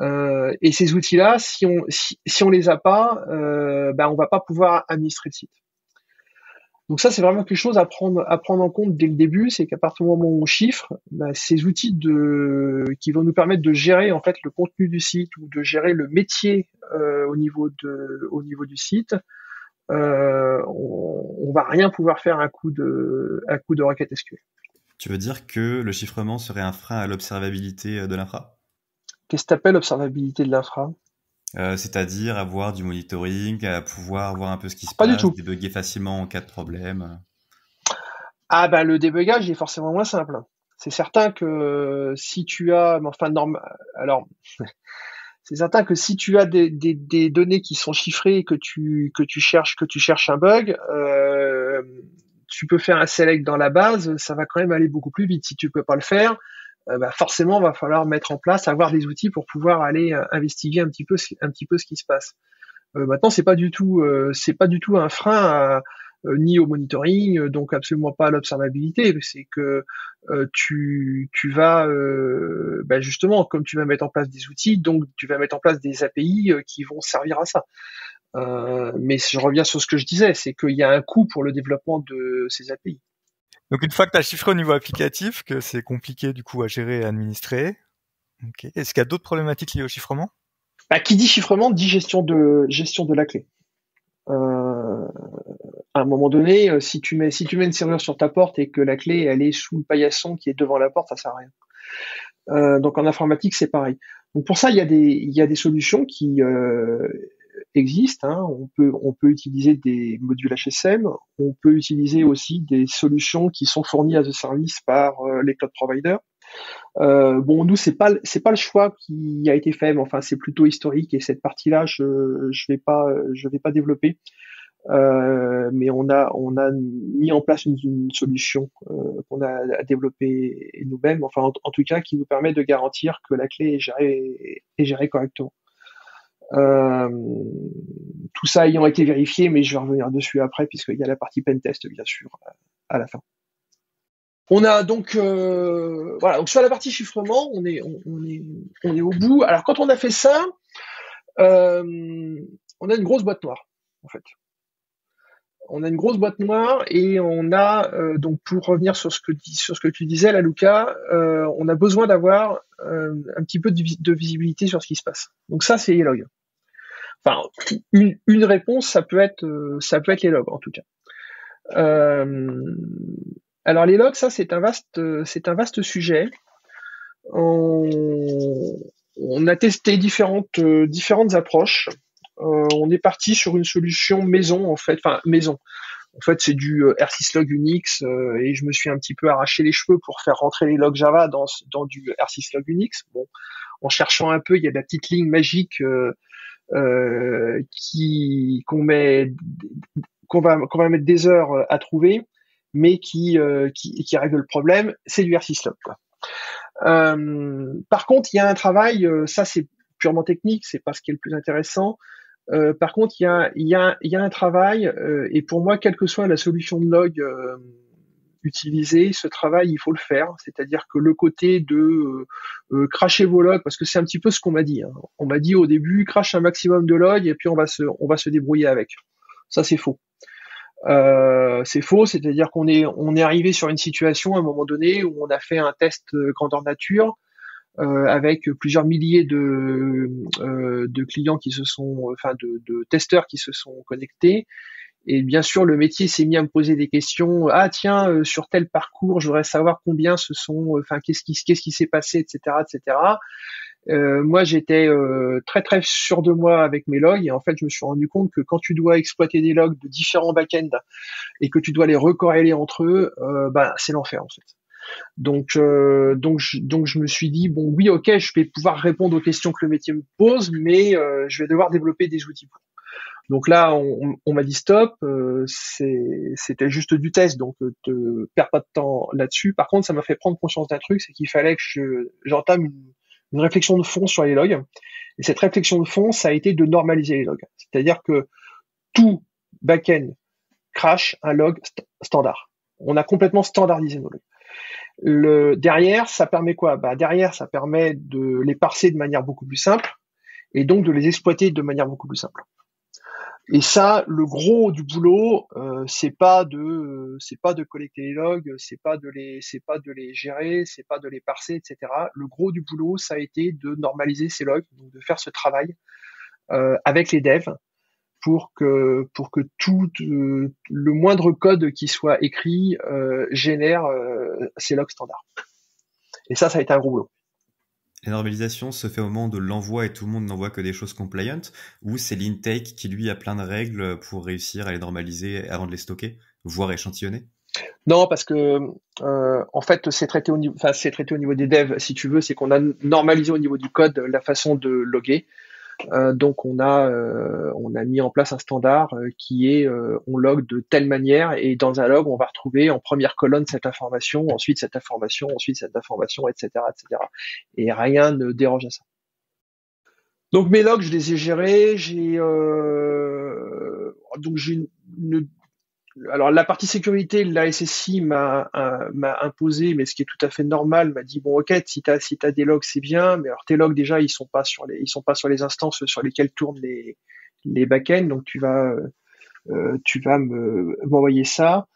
Euh, et ces outils-là, si on si, on les a pas, euh, ben on va pas pouvoir administrer le site. Donc ça, c'est vraiment quelque chose à prendre en compte dès le début, c'est qu'à partir du moment où on chiffre, ben, ces outils qui vont nous permettre de gérer en fait le contenu du site ou de gérer le métier euh, au niveau du site, euh, on, va rien pouvoir faire à coup de, à coup de requête SQL. Tu veux dire que le chiffrement serait un frein à l'observabilité euh, de l'infra? Qu'est-ce que tu appelles observabilité de l'infra? Euh, C'est-à-dire avoir du monitoring, à pouvoir voir un peu ce qui se Pas passe, du tout. débugger facilement en cas de problème. Ah bah le débugage est forcément moins simple. C'est certain que si tu as, enfin normal, alors [LAUGHS] c'est certain que si tu as des, des, données qui sont chiffrées que tu que tu cherches que tu cherches un bug, euh, tu peux faire un select dans la base, ça va quand même aller beaucoup plus vite. Si tu peux pas le faire, euh, bah forcément, va falloir mettre en place, avoir des outils pour pouvoir aller euh, investiguer un petit peu un petit peu ce qui se passe. maintenant, c'est pas du tout c'est pas du tout un frein ni au monitoring, donc absolument pas à l'observabilité. C'est que tu, tu vas bah, justement, comme tu vas mettre en place des outils, donc tu vas mettre en place des API qui vont servir à ça. mais je reviens sur ce que je disais, c'est qu'il y a un coût pour le développement de ces API. Donc une fois que tu as chiffré au niveau applicatif, que c'est compliqué du coup à gérer et à administrer, est-ce qu'il y a d'autres problématiques liées au chiffrement? Bah, Qui dit chiffrement dit gestion de gestion de la clé. Euh, à un moment donné, euh, si tu mets si tu mets une serrure sur ta porte et que la clé elle est sous le paillasson qui est devant la porte, ça sert à rien. Euh, donc en informatique c'est pareil. Donc pour ça il y a des il y a des solutions qui euh, existent. Hein. On peut on peut utiliser des modules HSM, on peut utiliser aussi des solutions qui sont fournies à ce service par euh, les cloud providers. Euh, bon, nous c'est pas c'est pas le choix qui a été fait, mais enfin c'est plutôt historique et cette partie-là je je vais pas je vais pas développer. Euh, mais on a mis en place une, solution euh, qu'on a développée nous-mêmes, enfin en, tout cas qui nous permet de garantir que la clé est gérée correctement. Euh, tout ça ayant été vérifié, mais je vais revenir dessus après puisqu'il y a la partie pentest bien sûr à la fin. On a donc voilà donc sur la partie chiffrement on est on, est on est au bout. Alors quand on a fait ça, on a une grosse boîte noire en fait. On a une grosse boîte noire et on a euh, donc pour revenir sur ce que tu disais là Luca, on a besoin d'avoir un petit peu de, visibilité sur ce qui se passe. Donc ça c'est les logs. Enfin une, réponse ça peut être ça les logs en tout cas. Euh, alors les logs, ça c'est un vaste, sujet. On, a testé différentes approches. Euh, on est parti sur une solution maison en fait, enfin maison. En fait, c'est du euh, R6log Unix euh, et je me suis un petit peu arraché les cheveux pour faire rentrer les logs Java dans, du R6log Unix. Bon, en cherchant un peu, il y a la petite ligne magique qui qu'on met va mettre des heures à trouver mais qui, qui, qui, règle le problème, c'est du R6 Euh, par contre, il y a un travail, ça c'est purement technique, c'est pas ce qui est le plus intéressant. Euh, par contre, il y a, un travail, euh, et pour moi, quelle que soit la solution de log euh, utilisée, ce travail, il faut le faire. C'est-à-dire que le côté de cracher vos logs, parce que c'est un petit peu ce qu'on m'a dit. Hein. On m'a dit au début, crache un maximum de logs, et puis on va se, débrouiller avec. Ça, c'est faux. C'est faux, c'est-à-dire qu'on est on est arrivé sur une situation à un moment donné où on a fait un test grandeur nature avec plusieurs milliers de euh, de clients qui se sont, enfin de, de, testeurs qui se sont connectés. Et bien sûr, le métier s'est mis à me poser des questions. Ah tiens, euh, sur tel parcours, je voudrais savoir combien ce sont, enfin qu'est-ce qui qu'est-ce qui s'est passé, etc., etc. Euh, moi, j'étais euh, très très sûr de moi avec mes logs et en fait, je me suis rendu compte que quand tu dois exploiter des logs de différents backends et que tu dois les recorréler entre eux, euh, bah, c'est l'enfer en fait. Donc, donc, je, donc, je me suis dit bon, oui, ok, je vais pouvoir répondre aux questions que le métier me pose, mais je vais devoir développer des outils pour. Donc là, on, m'a dit stop, c'était juste du test, donc te perds pas de temps là-dessus. Par contre, ça m'a fait prendre conscience d'un truc, c'est qu'il fallait que j'entame une une réflexion de fond sur les logs. Et cette réflexion de fond, ça a été de normaliser les logs. C'est-à-dire que tout backend crash un log standard. On a complètement standardisé nos logs. Le, derrière, ça permet quoi? Bah, Derrière, ça permet de les parser de manière beaucoup plus simple et donc de les exploiter de manière beaucoup plus simple. Et ça, le gros du boulot, euh, c'est pas de, c'est pas de collecter les logs, c'est pas de les, c'est pas de les gérer, c'est pas de les parser, etc. Le gros du boulot, ça a été de normaliser ces logs, donc de faire ce travail euh, avec les devs pour que pour que tout euh, le moindre code qui soit écrit euh, génère euh, ces logs standards. Et ça, ça a été un gros boulot. La normalisation se fait au moment de l'envoi et tout le monde n'envoie que des choses compliant ou c'est l'intake qui lui a plein de règles pour réussir à les normaliser avant de les stocker, voire échantillonner? Non, parce que euh, en fait, c'est traité au niveau, enfin, c'est traité au niveau des devs, si tu veux, c'est qu'on a normalisé au niveau du code la façon de loguer. Euh, donc on a euh, on a mis en place un standard euh, qui est on log de telle manière et dans un log on va retrouver en première colonne cette information, ensuite cette information, ensuite cette information, etc., etc. Et rien ne dérange à ça. Donc mes logs, je les ai gérés. J'ai donc j'ai une, alors la partie sécurité, la SSI m'a m'a imposé, mais ce qui est tout à fait normal, m'a dit bon ok, si t'as si t'as des logs c'est bien, mais alors tes logs déjà ils sont pas sur les ils sont pas sur les instances sur lesquelles tournent les les backends, donc tu vas euh, tu vas me m'envoyer ça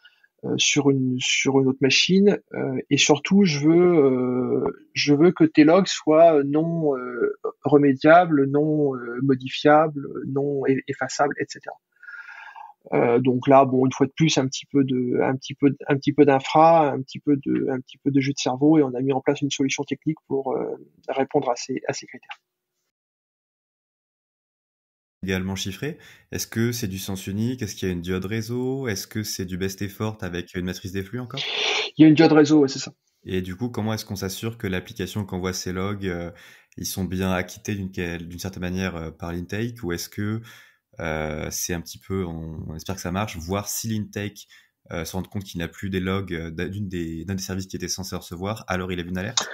euh, sur une sur une autre machine euh, et surtout je veux je veux que tes logs soient non remédiables, non modifiables, non effaçables, etc. Euh, donc là, bon, une fois de plus, un petit peu de, un petit peu, un petit peu d'infra, un petit peu de, un petit peu de jeu de cerveau, et on a mis en place une solution technique pour euh, répondre à ces, à ces critères. Également chiffré. Est-ce que c'est du sens unique? Est-ce qu'il y a une diode réseau? Est-ce que c'est du best effort avec une matrice des flux encore? Il y a une diode réseau, c'est ça. Et du coup, comment est-ce qu'on s'assure que l'application qui envoie ces logs, euh, ils sont bien acquittés d'une certaine manière par l'intake, ou est-ce que c'est un petit peu, on, espère que ça marche, voir si l'intake euh, se rend compte qu'il n'a plus des logs euh, des, d'un des services qui était censé recevoir, alors il a vu une alerte?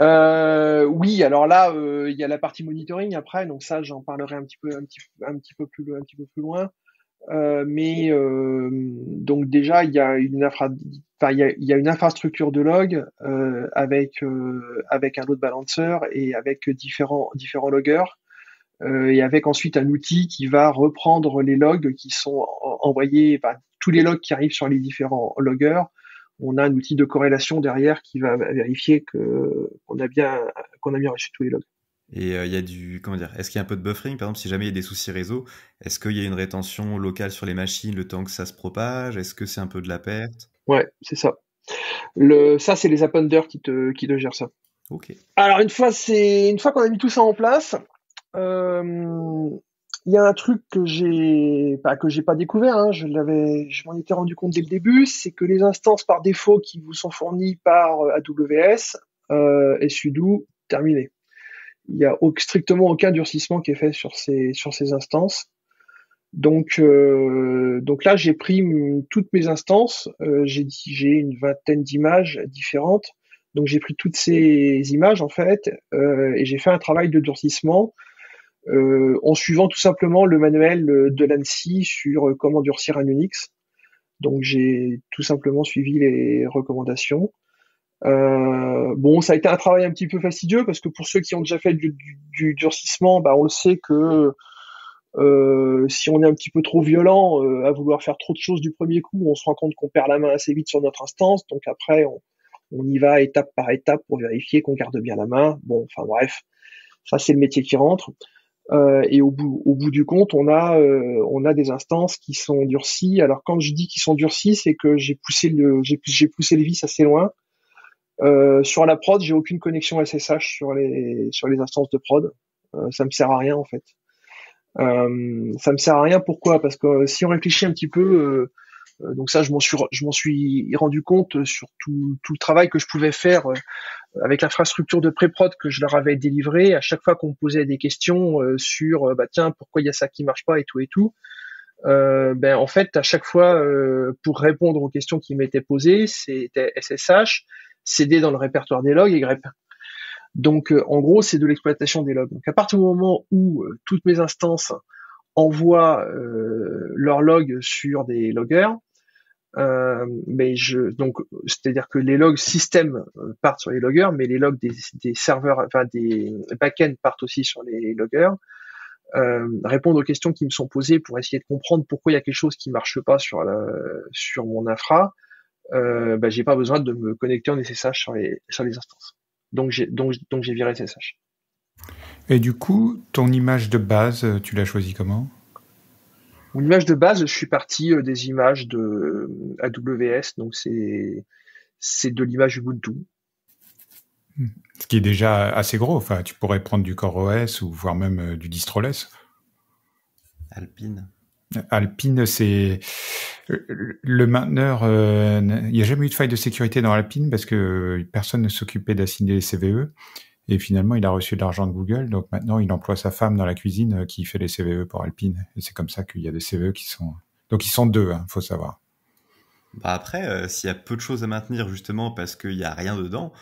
Euh, oui, alors là, il y a la partie monitoring après, donc ça, j'en parlerai un petit peu, un petit, un petit peu plus, un petit peu plus loin. Euh, mais euh, donc déjà, il y a une infra, enfin, il y y a une infrastructure de log euh, avec avec un load balancer et avec différents différents loggers. Euh, et avec ensuite un outil qui va reprendre les logs qui sont envoyés, tous les logs qui arrivent sur les différents loggers. On a un outil de corrélation derrière qui va vérifier que qu'on a bien qu'on a bien reçu tous les logs. Et euh, il y a du comment dire Est-ce qu'il y a un peu de buffering? Par exemple, si jamais il y a des soucis réseau, est-ce qu'il y a une rétention locale sur les machines le temps que ça se propage? Est-ce que c'est un peu de la perte? Ouais, c'est ça. Le, ça, c'est les appenders qui te qui te gèrent ça. Ok. Alors une fois c'est une fois qu'on a mis tout ça en place, il y a un truc que j'ai pas que j'ai pas découvert, hein, je m'en étais rendu compte dès le début, c'est que les instances par défaut qui vous sont fournies par euh, AWS euh, et sudo terminé. Il y a strictement aucun durcissement qui est fait sur ces sur ces instances. Donc euh, donc là j'ai pris toutes mes instances, euh, j'ai j'ai une vingtaine d'images différentes. Donc j'ai pris toutes ces images en fait euh, et j'ai fait un travail de durcissement euh, en suivant tout simplement le manuel de l'ANSI sur comment durcir un Unix. Donc j'ai tout simplement suivi les recommandations. Euh, bon, ça a été un travail un petit peu fastidieux parce que pour ceux qui ont déjà fait du, durcissement, bah, on le sait que euh, si on est un petit peu trop violent à vouloir faire trop de choses du premier coup, on se rend compte qu'on perd la main assez vite sur notre instance. Donc après, on y va étape par étape pour vérifier qu'on garde bien la main. Bon, enfin bref, ça c'est le métier qui rentre. Euh, et au bout, au bout du compte, on a, euh, on a des instances qui sont durcies. Alors quand je dis qu'ils sont durcis, c'est que j'ai poussé le, j'ai, j'ai poussé le vis assez loin. Euh, sur la prod, j'ai aucune connexion SSH sur les, sur les instances de prod. Euh, ça me sert à rien en fait. Euh, ça me sert à rien. Pourquoi? Parce que si on réfléchit un petit peu, donc ça, je m'en suis, je m'en suis rendu compte sur tout, tout le travail que je pouvais faire avec l'infrastructure de pré-prod que je leur avais délivré, à chaque fois qu'on me posait des questions euh, sur euh, bah tiens pourquoi il y a ça qui marche pas et tout et tout, euh, ben en fait à chaque fois pour répondre aux questions qui m'étaient posées, c'était SSH, CD dans le répertoire des logs et grep. Donc en gros c'est de l'exploitation des logs. Donc à partir du moment où toutes mes instances envoient leurs logs sur des loggers, euh, mais je donc c'est-à-dire que les logs système euh, partent sur les loggers, mais les logs des, des serveurs, enfin des backends partent aussi sur les loggers. Euh, répondre aux questions qui me sont posées pour essayer de comprendre pourquoi il y a quelque chose qui marche pas sur sur mon infra. Euh, bah, j'ai pas besoin de me connecter en SSH sur les sur les instances. Donc j'ai donc donc j'ai viré SSH. Et du coup, ton image de base, tu l'as choisi comment? Mon image de base, je suis parti euh, des images de euh, AWS, donc c'est c'est de l'image Ubuntu. Ce qui est déjà assez gros. Enfin, tu pourrais prendre du CoreOS ou voire même euh, du Distroless. Alpine. Alpine, c'est le mainteneur. il n'y a jamais eu de faille de sécurité dans Alpine parce que personne ne s'occupait d'assigner les CVE. Et finalement, il a reçu de l'argent de Google. Donc maintenant, il emploie sa femme dans la cuisine euh, qui fait les CVE pour Alpine. Et c'est comme ça qu'il y a des CVE qui sont. Donc ils sont deux, hein, faut savoir. Bah après, euh, s'il y a peu de choses à maintenir justement parce qu'il n'y a rien dedans,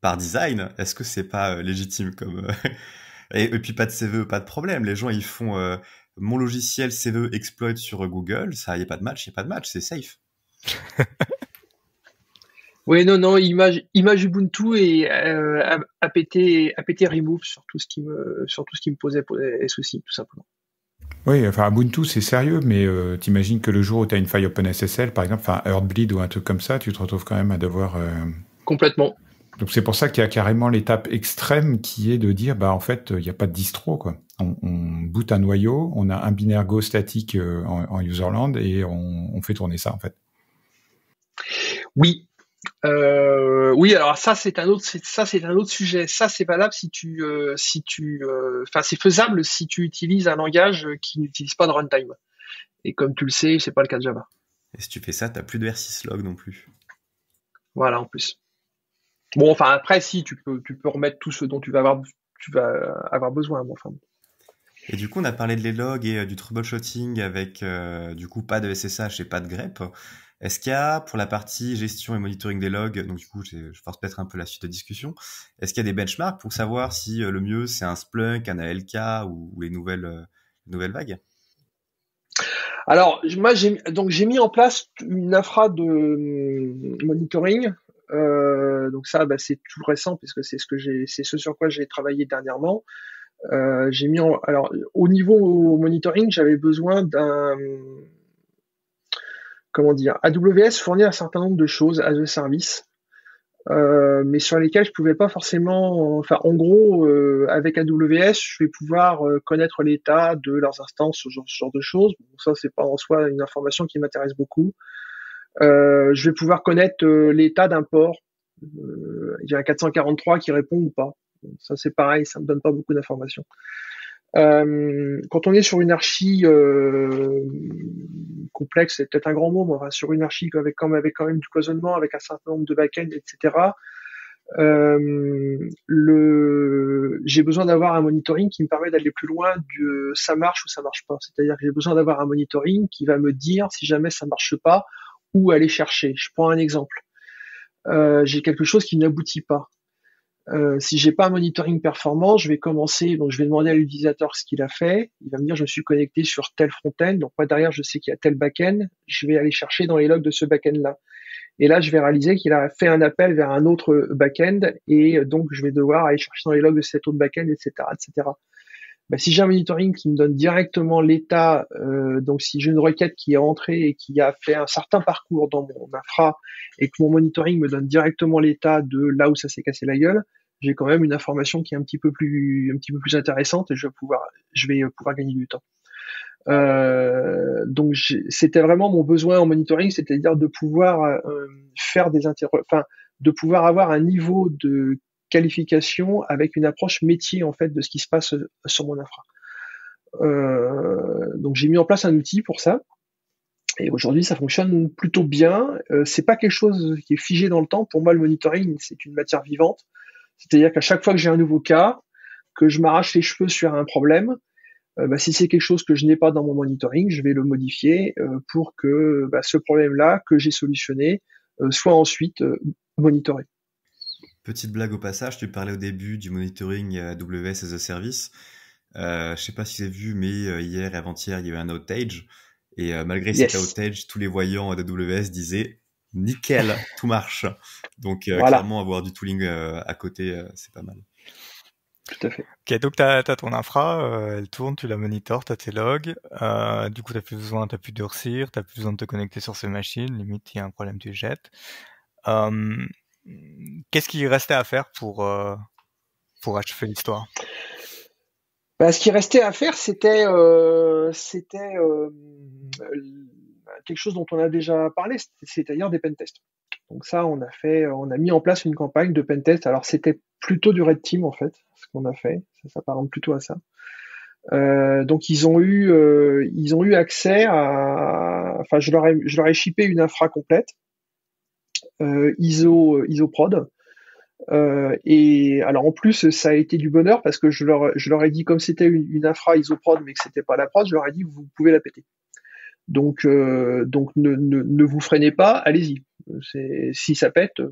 par design, est-ce que c'est pas euh, légitime comme [LAUGHS] et, puis pas de CVE, pas de problème. Les gens ils font mon logiciel CVE exploit sur Google, ça y a pas de match, il y a pas de match, c'est safe. [LAUGHS] oui, non, non, image, image Ubuntu et euh, apt, apt remove sur tout ce qui me, sur tout ce qui me posait des soucis, tout simplement. Oui, enfin Ubuntu c'est sérieux, mais euh, t'imagines que le jour où tu as une faille OpenSSL, par exemple, enfin Heartbleed ou un truc comme ça, tu te retrouves quand même à devoir. Euh, Complètement. Donc c'est pour ça qu'il y a carrément l'étape extrême qui est de dire bah en fait il n'y a pas de distro quoi. On, on boot un noyau, on a un binaire Go statique euh, en, en, userland et on, on, fait tourner ça en fait. Oui. Euh, oui, alors ça c'est un autre, ça c'est un autre sujet. Ça c'est valable si tu, euh, si tu, euh, enfin c'est faisable si tu utilises un langage qui n'utilise pas de runtime. Et comme tu le sais, c'est pas le cas de Java. Et si tu fais ça, t'as plus de R6 log non plus. Voilà en plus. Bon, enfin après, si tu peux, tu peux remettre tout ce dont tu vas avoir, tu vas avoir besoin. Bon, enfin. Et du coup, on a parlé de les logs et du troubleshooting avec du coup pas de SSH et pas de grep. Est-ce qu'il y a pour la partie gestion et monitoring des logs, donc du coup, je force peut-être un peu la suite de discussion. Est-ce qu'il y a des benchmarks pour savoir si euh, le mieux c'est un Splunk, un ALK ou, les nouvelles nouvelles vagues? Alors, moi, j'ai donc j'ai mis en place une infra de monitoring euh, donc ça, bah, c'est tout récent puisque c'est ce que c'est ce sur quoi j'ai travaillé dernièrement. Euh, j'ai mis en, alors au niveau monitoring, j'avais besoin d'un comment dire, AWS fournit un certain nombre de choses à the service, euh, mais sur lesquelles je pouvais pas forcément, enfin en gros, euh, avec AWS, je vais pouvoir euh, connaître l'état de leurs instances, ce genre, de choses. Bon, ça c'est pas en soi une information qui m'intéresse beaucoup. Je vais pouvoir connaître l'état d'un port. Il y a un 443 qui répond ou pas. Ça c'est pareil, ça me donne pas beaucoup d'informations. Euh, quand on est sur une archi euh, complexe, c'est peut-être un grand mot, mais enfin, sur une archi avec quand, même, avec quand même du cloisonnement, avec un certain nombre de backends, etc. Euh, le, j'ai besoin d'avoir un monitoring qui me permet d'aller plus loin de ça marche ou ça marche pas. C'est-à-dire que j'ai besoin d'avoir un monitoring qui va me dire si jamais ça marche pas, où aller chercher. Je prends un exemple. Euh, j'ai quelque chose qui n'aboutit pas. Euh, si j'ai pas un monitoring performant, je vais commencer, donc je vais demander à l'utilisateur ce qu'il a fait. Il va me dire je suis connecté sur tel front-end, donc moi derrière je sais qu'il y a tel back-end. Je vais aller chercher dans les logs de ce back-end là. Et là je vais réaliser qu'il a fait un appel vers un autre back-end et donc je vais devoir aller chercher dans les logs de cet autre back-end, etc., etc bah, si j'ai un monitoring qui me donne directement l'état, euh, donc si j'ai une requête qui est entrée et qui a fait un certain parcours dans mon infra et que mon monitoring me donne directement l'état de là où ça s'est cassé la gueule, j'ai quand même une information qui est un petit peu plus un petit peu plus intéressante et je vais pouvoir je vais pouvoir gagner du temps. Euh, donc c'était vraiment mon besoin en monitoring, c'est-à-dire de pouvoir euh, faire des enfin de pouvoir avoir un niveau de qualification avec une approche métier en fait de ce qui se passe euh, sur mon infra. Euh, donc j'ai mis en place un outil pour ça. Et aujourd'hui, ça fonctionne plutôt bien. Euh, c'est pas quelque chose qui est figé dans le temps. Pour moi, le monitoring, c'est une matière vivante. C'est-à-dire qu'à chaque fois que j'ai un nouveau cas, que je m'arrache les cheveux sur un problème, euh, bah, si c'est quelque chose que je n'ai pas dans mon monitoring, je vais le modifier pour que bah, ce problème-là que j'ai solutionné soit ensuite monitoré. Petite blague au passage, tu parlais au début du monitoring AWS as a service. Euh, je sais pas si vous avez vu, mais euh, hier et avant-hier, il y a eu un outage. Et euh, malgré cet outage, tous les voyants AWS disaient nickel, [LAUGHS] tout marche. Donc euh, clairement, avoir du tooling à côté, c'est pas mal. Tout à fait. Ok, donc tu as, ton infra, elle tourne, tu la monitores, tu as tes logs. du coup, tu plus besoin, tu plus de tu tu plus besoin de te connecter sur ces machines. Limite, il y a un problème, tu jettes. Qu'est-ce qu'il restait à faire pour, euh, pour achever l'histoire? Bah, Ce qui restait à faire, c'était euh, euh, quelque chose dont on a déjà parlé, c'est-à-dire des pentests. Donc ça, on a fait, on a mis en place une campagne de pentest. Alors c'était plutôt du red team en fait, ce qu'on a fait. Ça s'apparente plutôt à ça. Euh, donc ils ont eu, ils ont eu accès à, enfin je leur ai, je leur ai shippé une infra complète euh, ISO euh, ISOprod. Euh, et alors en plus ça a été du bonheur parce que je leur je leur ai dit comme c'était une, une infra ISOprod mais que c'était pas la prod, je leur ai dit vous pouvez la péter. Donc donc ne, ne, ne, vous freinez pas, allez-y. Si ça pète,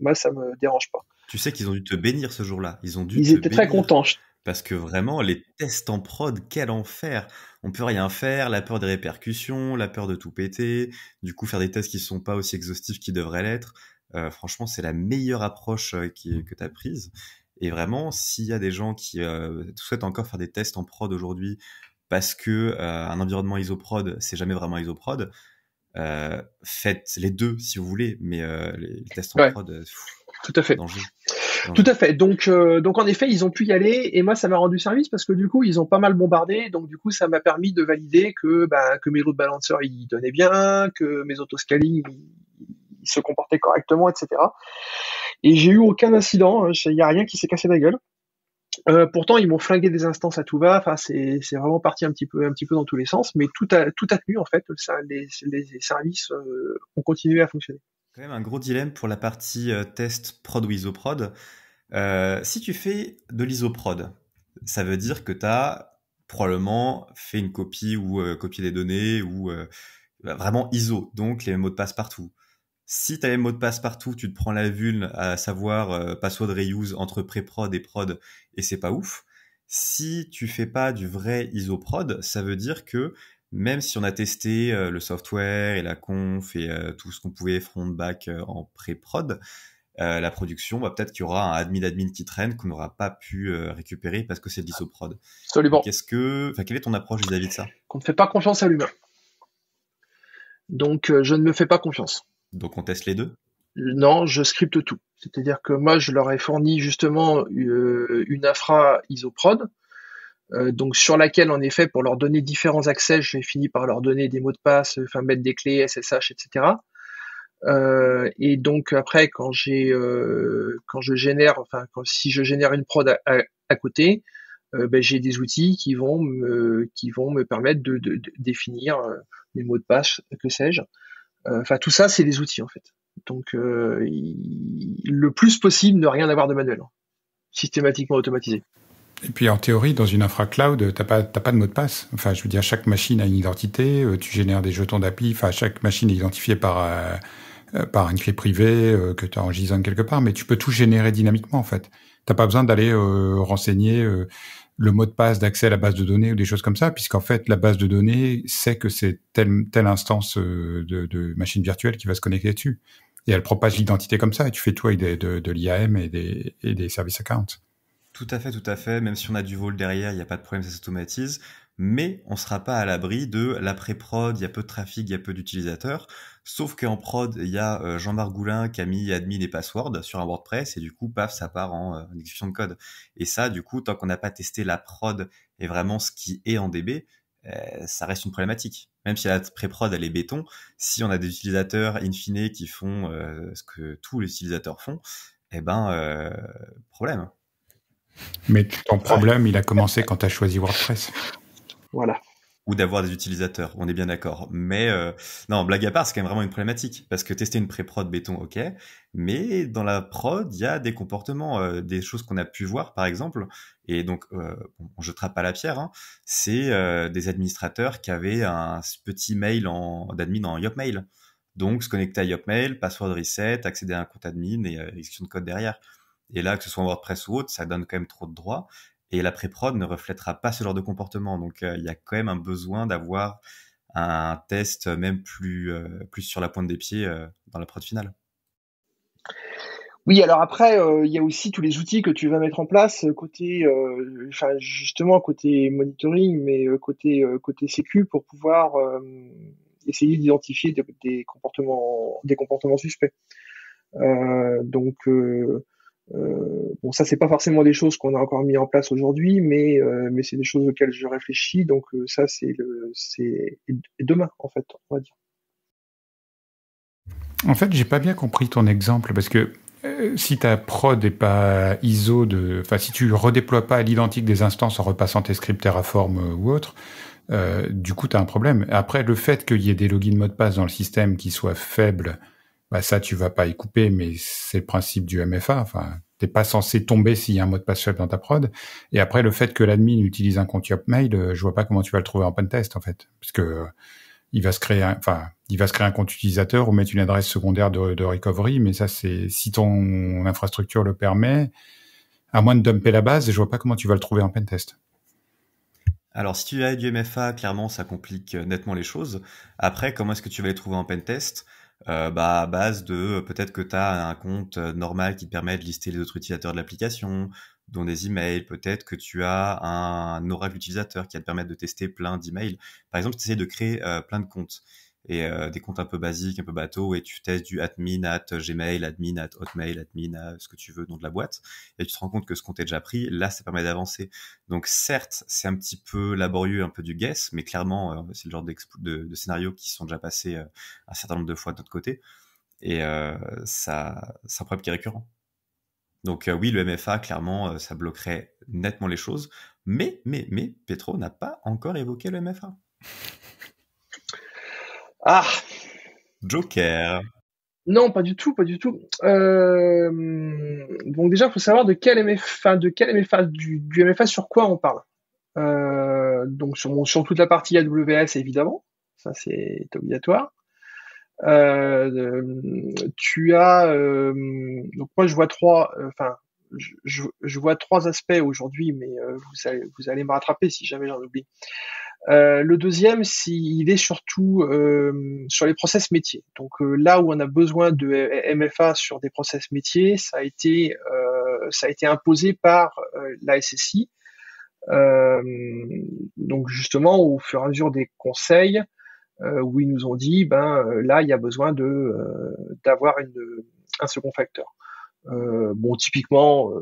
moi ça me dérange pas. Tu sais qu'ils ont dû te bénir ce jour-là. Ils ont dû. Ils étaient très contents. Parce que vraiment, les tests en prod, quel enfer On peut rien faire, la peur des répercussions, la peur de tout péter, du coup faire des tests qui sont pas aussi exhaustifs qu'ils devraient l'être. Euh, franchement, c'est la meilleure approche euh, qui, que tu as prise. Et vraiment, s'il y a des gens qui euh, souhaitent encore faire des tests en prod aujourd'hui parce que un environnement isoprod, c'est jamais vraiment isoprod, faites les deux si vous voulez, mais les, tests en prod, tout à fait. Tout à fait. Donc, euh, donc en effet, ils ont pu y aller et moi, ça m'a rendu service parce que du coup, ils ont pas mal bombardé. Donc, du coup, ça m'a permis de valider que, bah, mes load balancers ils donnaient bien, que mes autoscaling ils, se comportaient correctement, etc. Et j'ai eu aucun incident. Hein. Il n'y a rien qui s'est cassé la gueule. Euh, pourtant, ils m'ont flingué des instances à tout va. Enfin, c'est vraiment parti un petit peu dans tous les sens, mais tout a tout a tenu en fait. Les services euh, ont continué à fonctionner quand même un gros dilemme pour la partie euh, test prod ou isoprod. Euh, si tu fais de l'isoprod, ça veut dire que tu as probablement fait une copie ou euh, copié des données ou bah, vraiment ISO, donc les mots de passe partout. Si tu as les mots de passe partout, tu te prends la vulne à savoir password reuse entre pré-prod et prod et c'est pas ouf. Si tu fais pas du vrai isoprod, ça veut dire que même si on a testé euh, le software et la conf et euh, tout ce qu'on pouvait front-back euh, en pré-prod, la production, bah, peut-être qu'il y aura un admin admin qui traîne qu'on n'aura pas pu récupérer parce que c'est de l'isoprod. Absolument. Qu'est-ce que, enfin, quelle est ton approche vis-à-vis de ça? Qu'on ne fait pas confiance à l'humain. Donc, je ne me fais pas confiance. Donc, on teste les deux? Non, je scripte tout. C'est-à-dire que moi, je leur ai fourni justement une infra isoprod donc sur laquelle en effet pour leur donner différents accès, j'ai fini par leur donner des mots de passe, enfin mettre des clés SSH, etc. Euh, et donc après quand j'ai euh, quand je génère, enfin quand, si je génère une prod à, côté, ben, j'ai des outils qui vont me qui vont me permettre de, de, de définir les mots de passe, que sais-je. Enfin tout ça c'est des outils en fait. Donc le plus possible ne rien avoir de manuel, hein. systématiquement automatisé. Et puis en théorie, dans une infra cloud, t'as pas, pas de mot de passe. Enfin, je veux dire, chaque machine a une identité. Euh, tu génères des jetons d'appli. Enfin, chaque machine est identifiée par euh, euh, par une clé privée que tu as en JSON quelque part. Mais tu peux tout générer dynamiquement en fait. T'as pas besoin d'aller renseigner le mot de passe d'accès à la base de données ou des choses comme ça, puisqu'en fait la base de données sait que c'est telle telle instance de, de machine virtuelle qui va se connecter dessus. Et elle propage l'identité comme ça. Et tu fais tout avec de, de l'IAM et des, et des service accounts. Tout à fait, tout à fait. Même si on a du vol derrière, il n'y a pas de problème, ça s'automatise. Mais on ne sera pas à l'abri de l'après-prod, il y a peu de trafic, il y a peu d'utilisateurs. Sauf qu'en prod, il y a euh, Jean-Marc Goulin qui a mis admin et password sur un WordPress et du coup, paf, ça part en, euh, exécution de code. Et ça, du coup, tant qu'on n'a pas testé la prod et vraiment ce qui est en DB, euh, ça reste une problématique. Même si la pré-prod, elle est béton, si on a des utilisateurs in fine qui font ce que tous les utilisateurs font, eh ben, problème. Mais ton problème, il a commencé quand tu as choisi WordPress. Voilà. Ou d'avoir des utilisateurs, on est bien d'accord. Mais euh, non, blague à part, c'est quand même vraiment une problématique. Parce que tester une pré-prod béton, ok. Mais dans la prod, il y a des comportements, euh, des choses qu'on a pu voir, par exemple. Et donc, euh, on jetera pas la pierre. Hein, c'est euh, des administrateurs qui avaient un petit mail en, d'admin en Yopmail. Donc, se connecter à Yopmail, password reset, accéder à un compte admin et exécution de code derrière. Et là, que ce soit en WordPress ou autre, ça donne quand même trop de droits. Et la pré-prod ne reflètera pas ce genre de comportement. Donc, euh, il y a quand même un besoin d'avoir un test même plus, euh, plus sur la pointe des pieds euh, dans la prod finale. Oui, alors après, il y a aussi tous les outils que tu vas mettre en place côté, enfin justement côté monitoring, mais côté côté sécu pour pouvoir essayer d'identifier des, des, comportements des comportements suspects. donc euh, bon, ça c'est pas forcément des choses qu'on a encore mis en place aujourd'hui, mais euh, mais c'est des choses auxquelles je réfléchis. Donc euh, ça c'est c'est demain en fait, on va dire. En fait, j'ai pas bien compris ton exemple parce que si ta prod n'est pas ISO de, enfin si tu redéploies pas à l'identique des instances en repassant tes scripts Terraform ou autre, du coup tu as un problème. Après, le fait qu'il y ait des logins mot de passe dans le système qui soient faibles bah ça tu vas pas y couper, mais c'est le principe du MFA. Enfin, t'es pas censé tomber s'il y a un mot de passe faible dans ta prod. Et après, le fait que l'admin utilise un compte Yopmail, euh, je vois pas comment tu vas le trouver en test en fait, parce que euh, il va se créer, enfin, il va se créer un compte utilisateur ou mettre une adresse secondaire de, recovery, mais ça c'est si ton infrastructure le permet. À moins de dumper la base, je vois pas comment tu vas le trouver en pentest. Alors, si tu as du MFA, clairement, ça complique nettement les choses. Après, comment est-ce que tu vas les trouver en pentest euh, bah, à base de peut-être que tu as un compte normal qui te permet de lister les autres utilisateurs de l'application, dont des emails, peut-être que tu as un oracle utilisateur qui va te permettre de tester plein d'emails. Par exemple, tu essaies de créer euh, plein de comptes et euh, des comptes un peu basiques, un peu bateau, et tu testes du admin at Gmail, admin at Hotmail, admin à ce que tu veux, nom de la boîte, et tu te rends compte que ce compte est déjà pris, là, ça permet d'avancer. Donc certes, c'est un petit peu laborieux, un peu du guess, mais clairement, euh, c'est le genre de, de, scénarios qui sont déjà passés euh, un certain nombre de fois de notre côté, et ça, c'est un problème qui est récurrent. Donc oui, le MFA, clairement, ça bloquerait nettement les choses, mais, mais, mais, Petro n'a pas encore évoqué le MFA. [LAUGHS] Ah Joker. Non, pas du tout, pas du tout. Euh, donc déjà, il faut savoir de quel MFA, de quel MFA, du, du MFA sur quoi on parle. Euh, donc sur, sur toute la partie AWS évidemment, ça c'est obligatoire. Euh, tu as donc moi je vois trois, enfin je, je, vois trois aspects aujourd'hui, mais vous allez vous allez me rattraper si jamais j'en oublie. Euh, le deuxième, il est surtout euh, sur les process métiers. Donc euh, là où on a besoin de MFA sur des process métiers, ça a été ça a été imposé par la SSI. donc justement, au fur et à mesure des conseils, où ils nous ont dit, ben là, il y a besoin de d'avoir un second facteur. Bon, typiquement,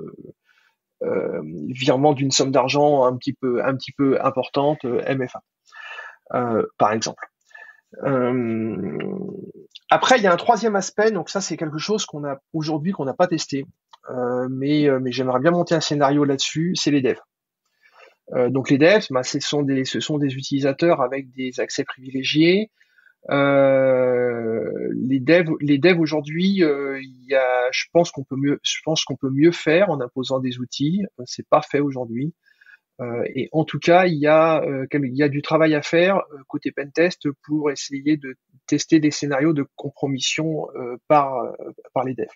euh, virement d'une somme d'argent un petit peu importante, euh, MFA, euh, par exemple. après, il y a un troisième aspect, donc ça c'est quelque chose qu'on a aujourd'hui qu'on n'a pas testé, mais j'aimerais bien monter un scénario là-dessus, c'est les devs. donc les devs, bah, ce sont des utilisateurs avec des accès privilégiés euh, les devs, les devs aujourd'hui, euh, il je pense qu'on peut mieux, je pense qu'on peut mieux faire en imposant des outils. Euh, c'est pas fait aujourd'hui. Euh, et en tout cas, il y a, il y a du travail à faire côté pentest pour essayer de tester des scénarios de compromission par par les devs.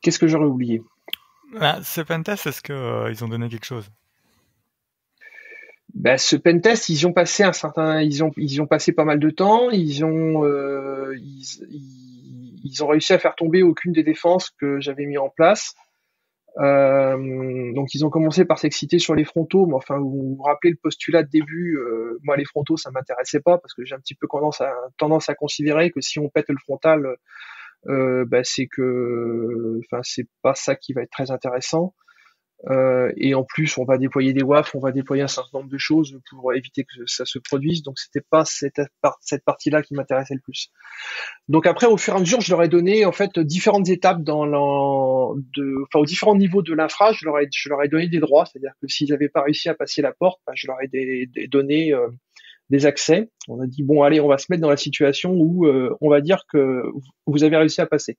Qu'est-ce que j'aurais oublié? Bah, Ce pentest, est-ce que ils ont donné quelque chose? Bah, ce pentest, ils ont passé un certain, ils ont, ils ont passé pas mal de temps. Ils ont, euh, ils, ils, ont réussi à faire tomber aucune des défenses que j'avais mis en place. Euh, donc ils ont commencé par s'exciter sur les frontaux, mais enfin vous vous rappelez le postulat de début, euh, moi les frontaux ça m'intéressait pas parce que j'ai un petit peu tendance à, considérer que si on pète le frontal, euh, bah, c'est que, enfin c'est pas ça qui va être très intéressant. Euh, et en plus, on va déployer des WAF, on va déployer un certain nombre de choses pour éviter que ça se produise. Donc, c'était pas cette, partie-là qui m'intéressait le plus. Donc après, au fur et à mesure, je leur ai donné en fait différentes étapes dans de, enfin, aux différents niveaux de l'infra, je leur ai, je leur ai donné des droits. C'est-à-dire que s'ils n'avaient pas réussi à passer la porte, bah, je leur ai donné euh, des accès. On a dit bon, allez, on va se mettre dans la situation où euh, on va dire que vous avez réussi à passer.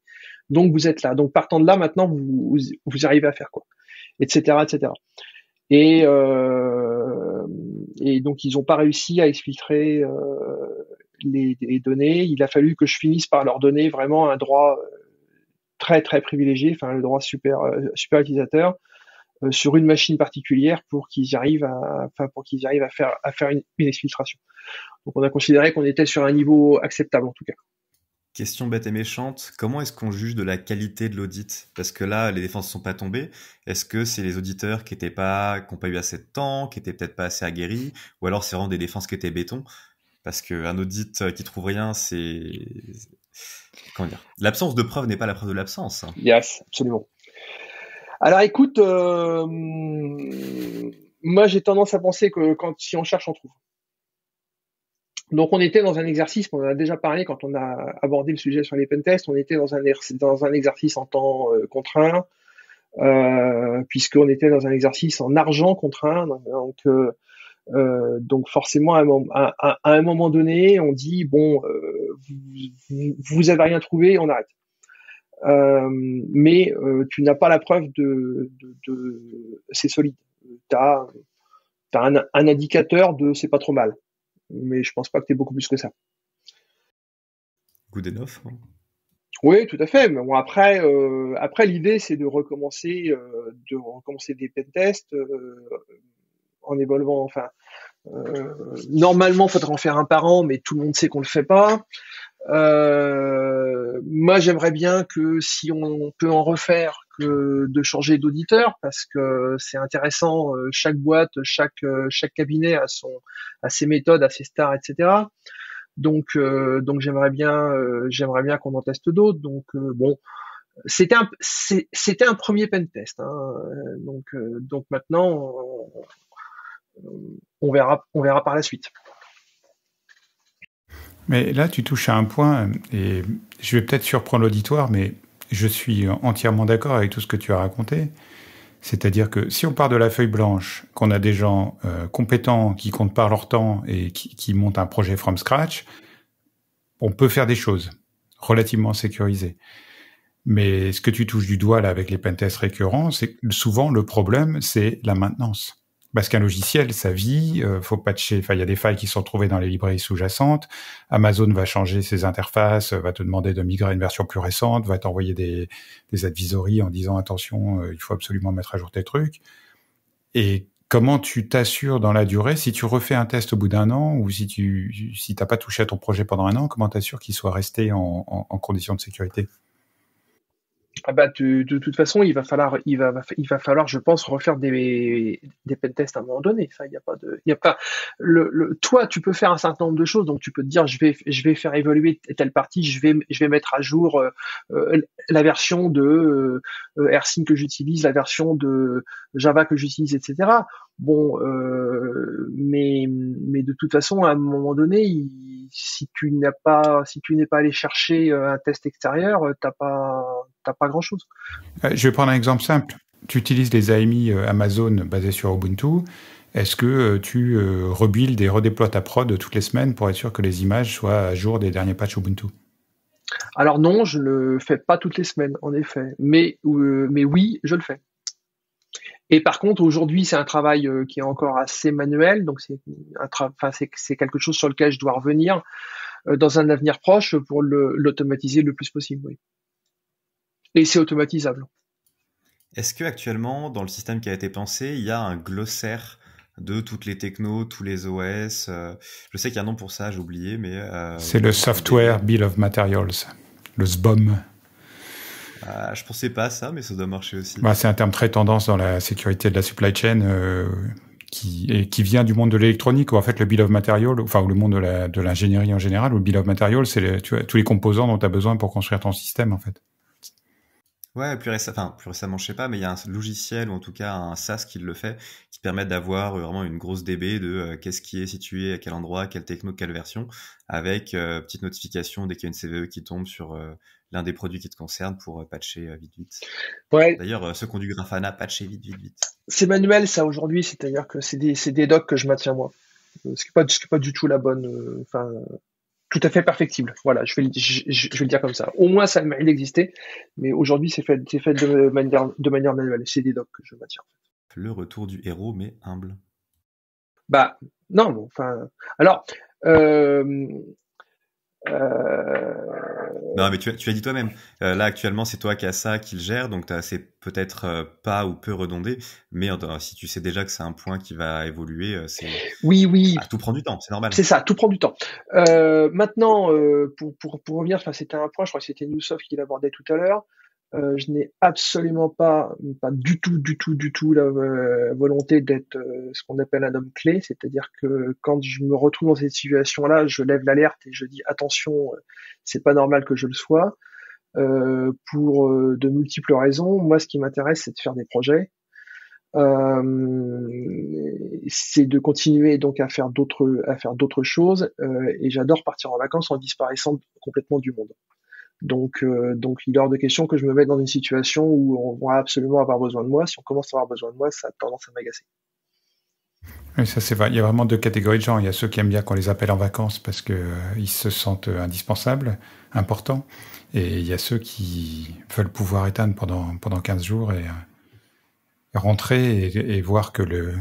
Donc vous êtes là. Donc partant de là, maintenant, vous, vous arrivez à faire quoi? Etc., etc. Et, euh, donc ils n'ont pas réussi à exfiltrer euh, les, données. Il a fallu que je finisse par leur donner vraiment un droit euh, très très privilégié, enfin le droit super super utilisateur sur une machine particulière pour qu'ils arrivent à, enfin pour qu'ils arrivent à faire à faire une, une exfiltration. Donc on a considéré qu'on était sur un niveau acceptable en tout cas. Question bête et méchante, comment est-ce qu'on juge de la qualité de l'audit? Parce que là, les défenses ne sont pas tombées. Est-ce que c'est les auditeurs qui n'étaient n'ont pas eu assez de temps, qui étaient peut-être pas assez aguerris, ou alors c'est vraiment des défenses qui étaient béton? Parce qu'un audit qui trouve rien, c'est comment dire? L'absence de preuve n'est pas la preuve de l'absence. Yes, absolument. Alors écoute, euh, moi j'ai tendance à penser que quand si on cherche, on trouve. Donc on était dans un exercice, on en a déjà parlé quand on a abordé le sujet sur les pentests, on était dans un, dans un exercice en temps euh, contraint, euh, puisqu'on était dans un exercice en argent contraint. Donc, euh, euh donc forcément, à un, moment donné, on dit, bon, euh, vous, vous avez rien trouvé, on arrête. mais tu n'as pas la preuve de, de, de c'est solide. Tu as, un indicateur de c'est pas trop mal mais je pense pas que tu beaucoup plus que ça. Good enough. Hein. Oui, tout à fait. Mais bon, après, euh, après l'idée, c'est de recommencer, euh, de recommencer des pentests euh, en évoluant. Enfin, euh, normalement, faudrait en faire un par an, mais tout le monde sait qu'on le fait pas. Moi, j'aimerais bien que si on peut en refaire, de changer d'auditeur, parce que c'est intéressant. euh, Chaque boîte, chaque euh, chaque cabinet a son ses méthodes, a ses stars, etc. Donc euh, donc j'aimerais bien j'aimerais bien qu'on en teste d'autres. Donc bon, c'était un c'était un premier pentest. Hein, euh, donc donc maintenant on, on verra on verra par la suite. Mais là, tu touches à un point, et je vais peut-être surprendre l'auditoire, mais je suis entièrement d'accord avec tout ce que tu as raconté. C'est-à-dire que si on part de la feuille blanche, qu'on a des gens euh, compétents qui comptent par leur temps et qui, montent un projet from scratch, on peut faire des choses relativement sécurisées. Mais ce que tu touches du doigt là avec les pentests récurrents, c'est souvent le problème, c'est la maintenance. Parce qu'un logiciel, ça vit, euh, faut patcher. Enfin, il y a des failles qui sont trouvées dans les librairies sous-jacentes. Amazon va changer ses interfaces, va te demander de migrer à une version plus récente, va t'envoyer des, des advisories en disant attention, euh, il faut absolument mettre à jour tes trucs. Et comment tu t'assures dans la durée si tu refais un test au bout d'un an ou si tu si t'as pas touché à ton projet pendant un an, comment t'assures qu'il soit resté en, en, en conditions de sécurité? Bah, de, de toute façon, il va falloir, il va, il va falloir, je pense, refaire des, des pentests à un moment donné. Ça, il y a pas de, il a pas, le, le, toi, tu peux faire un certain nombre de choses. Donc, tu peux te dire, je vais, je vais faire évoluer telle partie, je vais, je vais mettre à jour euh, euh, la version de euh, que j'utilise, la version de Java que j'utilise, etc. Bon, euh, mais, mais de toute façon, à un moment donné, si tu n'as pas, si tu n'es pas allé chercher euh, un test extérieur, euh, t'as pas, t'as pas grand chose. Euh, Je vais prendre un exemple simple. Tu utilises les AMI euh, Amazon basés sur Ubuntu. Est-ce que euh, tu rebuilds et redéploies ta prod toutes les semaines pour être sûr que les images soient à jour des derniers patchs Ubuntu? Alors non, je ne le fais pas toutes les semaines, en effet. Mais, euh, mais oui, je le fais. Et par contre, aujourd'hui, c'est un travail qui est encore assez manuel, donc c'est enfin, quelque chose sur lequel je dois revenir dans un avenir proche pour le- l'automatiser le plus possible. Oui. Et c'est automatisable. Est-ce que actuellement, dans le système qui a été pensé, il y a un glossaire de toutes les technos, tous les OS euh, Je sais qu'il y a un nom pour ça, j'ai oublié, mais euh, C'est le Software Bill of Materials, le SBOM. Ah, je pensais pas à ça, mais ça doit marcher aussi. Bah, c'est un terme très tendance dans la sécurité de la supply chain euh, qui, et qui vient du monde de l'électronique où en fait le Bill of Materials, enfin ou le monde de l'ingénierie en général, où le Bill of Materials, c'est tous les composants dont tu as besoin pour construire ton système en fait. Ouais, plus, récem- enfin, plus récemment, je sais pas, mais il y a un logiciel ou en tout cas un SaaS qui le fait, qui permet d'avoir euh, vraiment une grosse DB de euh, qu'est-ce qui est situé à quel endroit, quelle techno, quelle version, avec euh, petite notification dès qu'il y a une CVE qui tombe sur euh, l'un des produits qui te concerne pour patcher vite vite. Ouais, D'ailleurs, ceux qui ont du Grafana, patcher vite vite vite. c'est manuel ça aujourd'hui, c'est-à-dire que c'est des, des docs que je maintiens moi. Ce qui n'est pas, pas du tout la bonne, euh, enfin, tout à fait perfectible. Voilà, je vais, le- je, je- je vais le dire comme ça. Au moins, ça a le mérite d'exister, mais aujourd'hui, c'est fait, c'est fait de manière, de manière manuelle. C'est des docs que je maintiens. Le retour du héros, mais humble. Bah, non, enfin, alors, euh, euh, Non, mais tu, as- tu as dit toi-même. euh, là, actuellement, c'est toi qui as ça, qui le gère, donc t'as- c'est peut-être euh, pas ou peu redondé, mais si tu sais déjà que c'est un point qui va évoluer, euh, c'est oui, oui, ah, tout prend du temps, c'est normal. C'est ça, tout prend du temps. Euh, maintenant, euh, pour, pour, pour revenir, enfin, c'était un point, je crois que c'était Newsoft qui l'abordait tout à l'heure. Euh, je n'ai absolument pas, pas du tout, du tout, du tout la euh, volonté d'être euh, ce qu'on appelle un homme clé, c'est-à-dire que quand je me retrouve dans cette situation-là, je lève l'alerte et je dis attention, euh, c'est pas normal que je le sois. Pour de multiples raisons. Moi, ce qui m'intéresse, c'est de faire des projets. C'est de continuer donc à faire d'autres à faire d'autres choses et j'adore partir en vacances en disparaissant complètement du monde. Donc euh, donc il est hors de question que je me mette dans une situation où on va absolument avoir besoin de moi. Si on commence à avoir besoin de moi, ça a tendance à m'agacer. Oui, ça c'est vrai. Il y a vraiment deux catégories de gens. Il y a ceux qui aiment bien qu'on les appelle en vacances parce que euh, ils se sentent euh, indispensables, importants, et il y a ceux qui veulent pouvoir éteindre pendant pendant 15 jours et, euh, rentrer et, et voir que le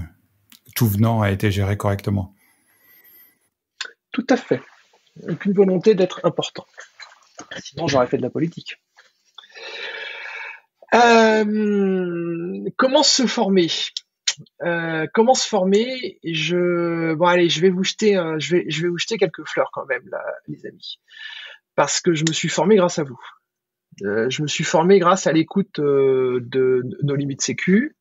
tout venant a été géré correctement. Tout à fait. Donc une volonté d'être important. Sinon, j'aurais fait de la politique. Euh, comment se former? Euh, Comment se former? Je bon allez, je vais vous jeter, je vais, je vais vous jeter quelques fleurs quand même, là, les amis, parce que je me suis formé grâce à vous. Euh, je me suis formé grâce à l'écoute euh, de, nos limites sécu.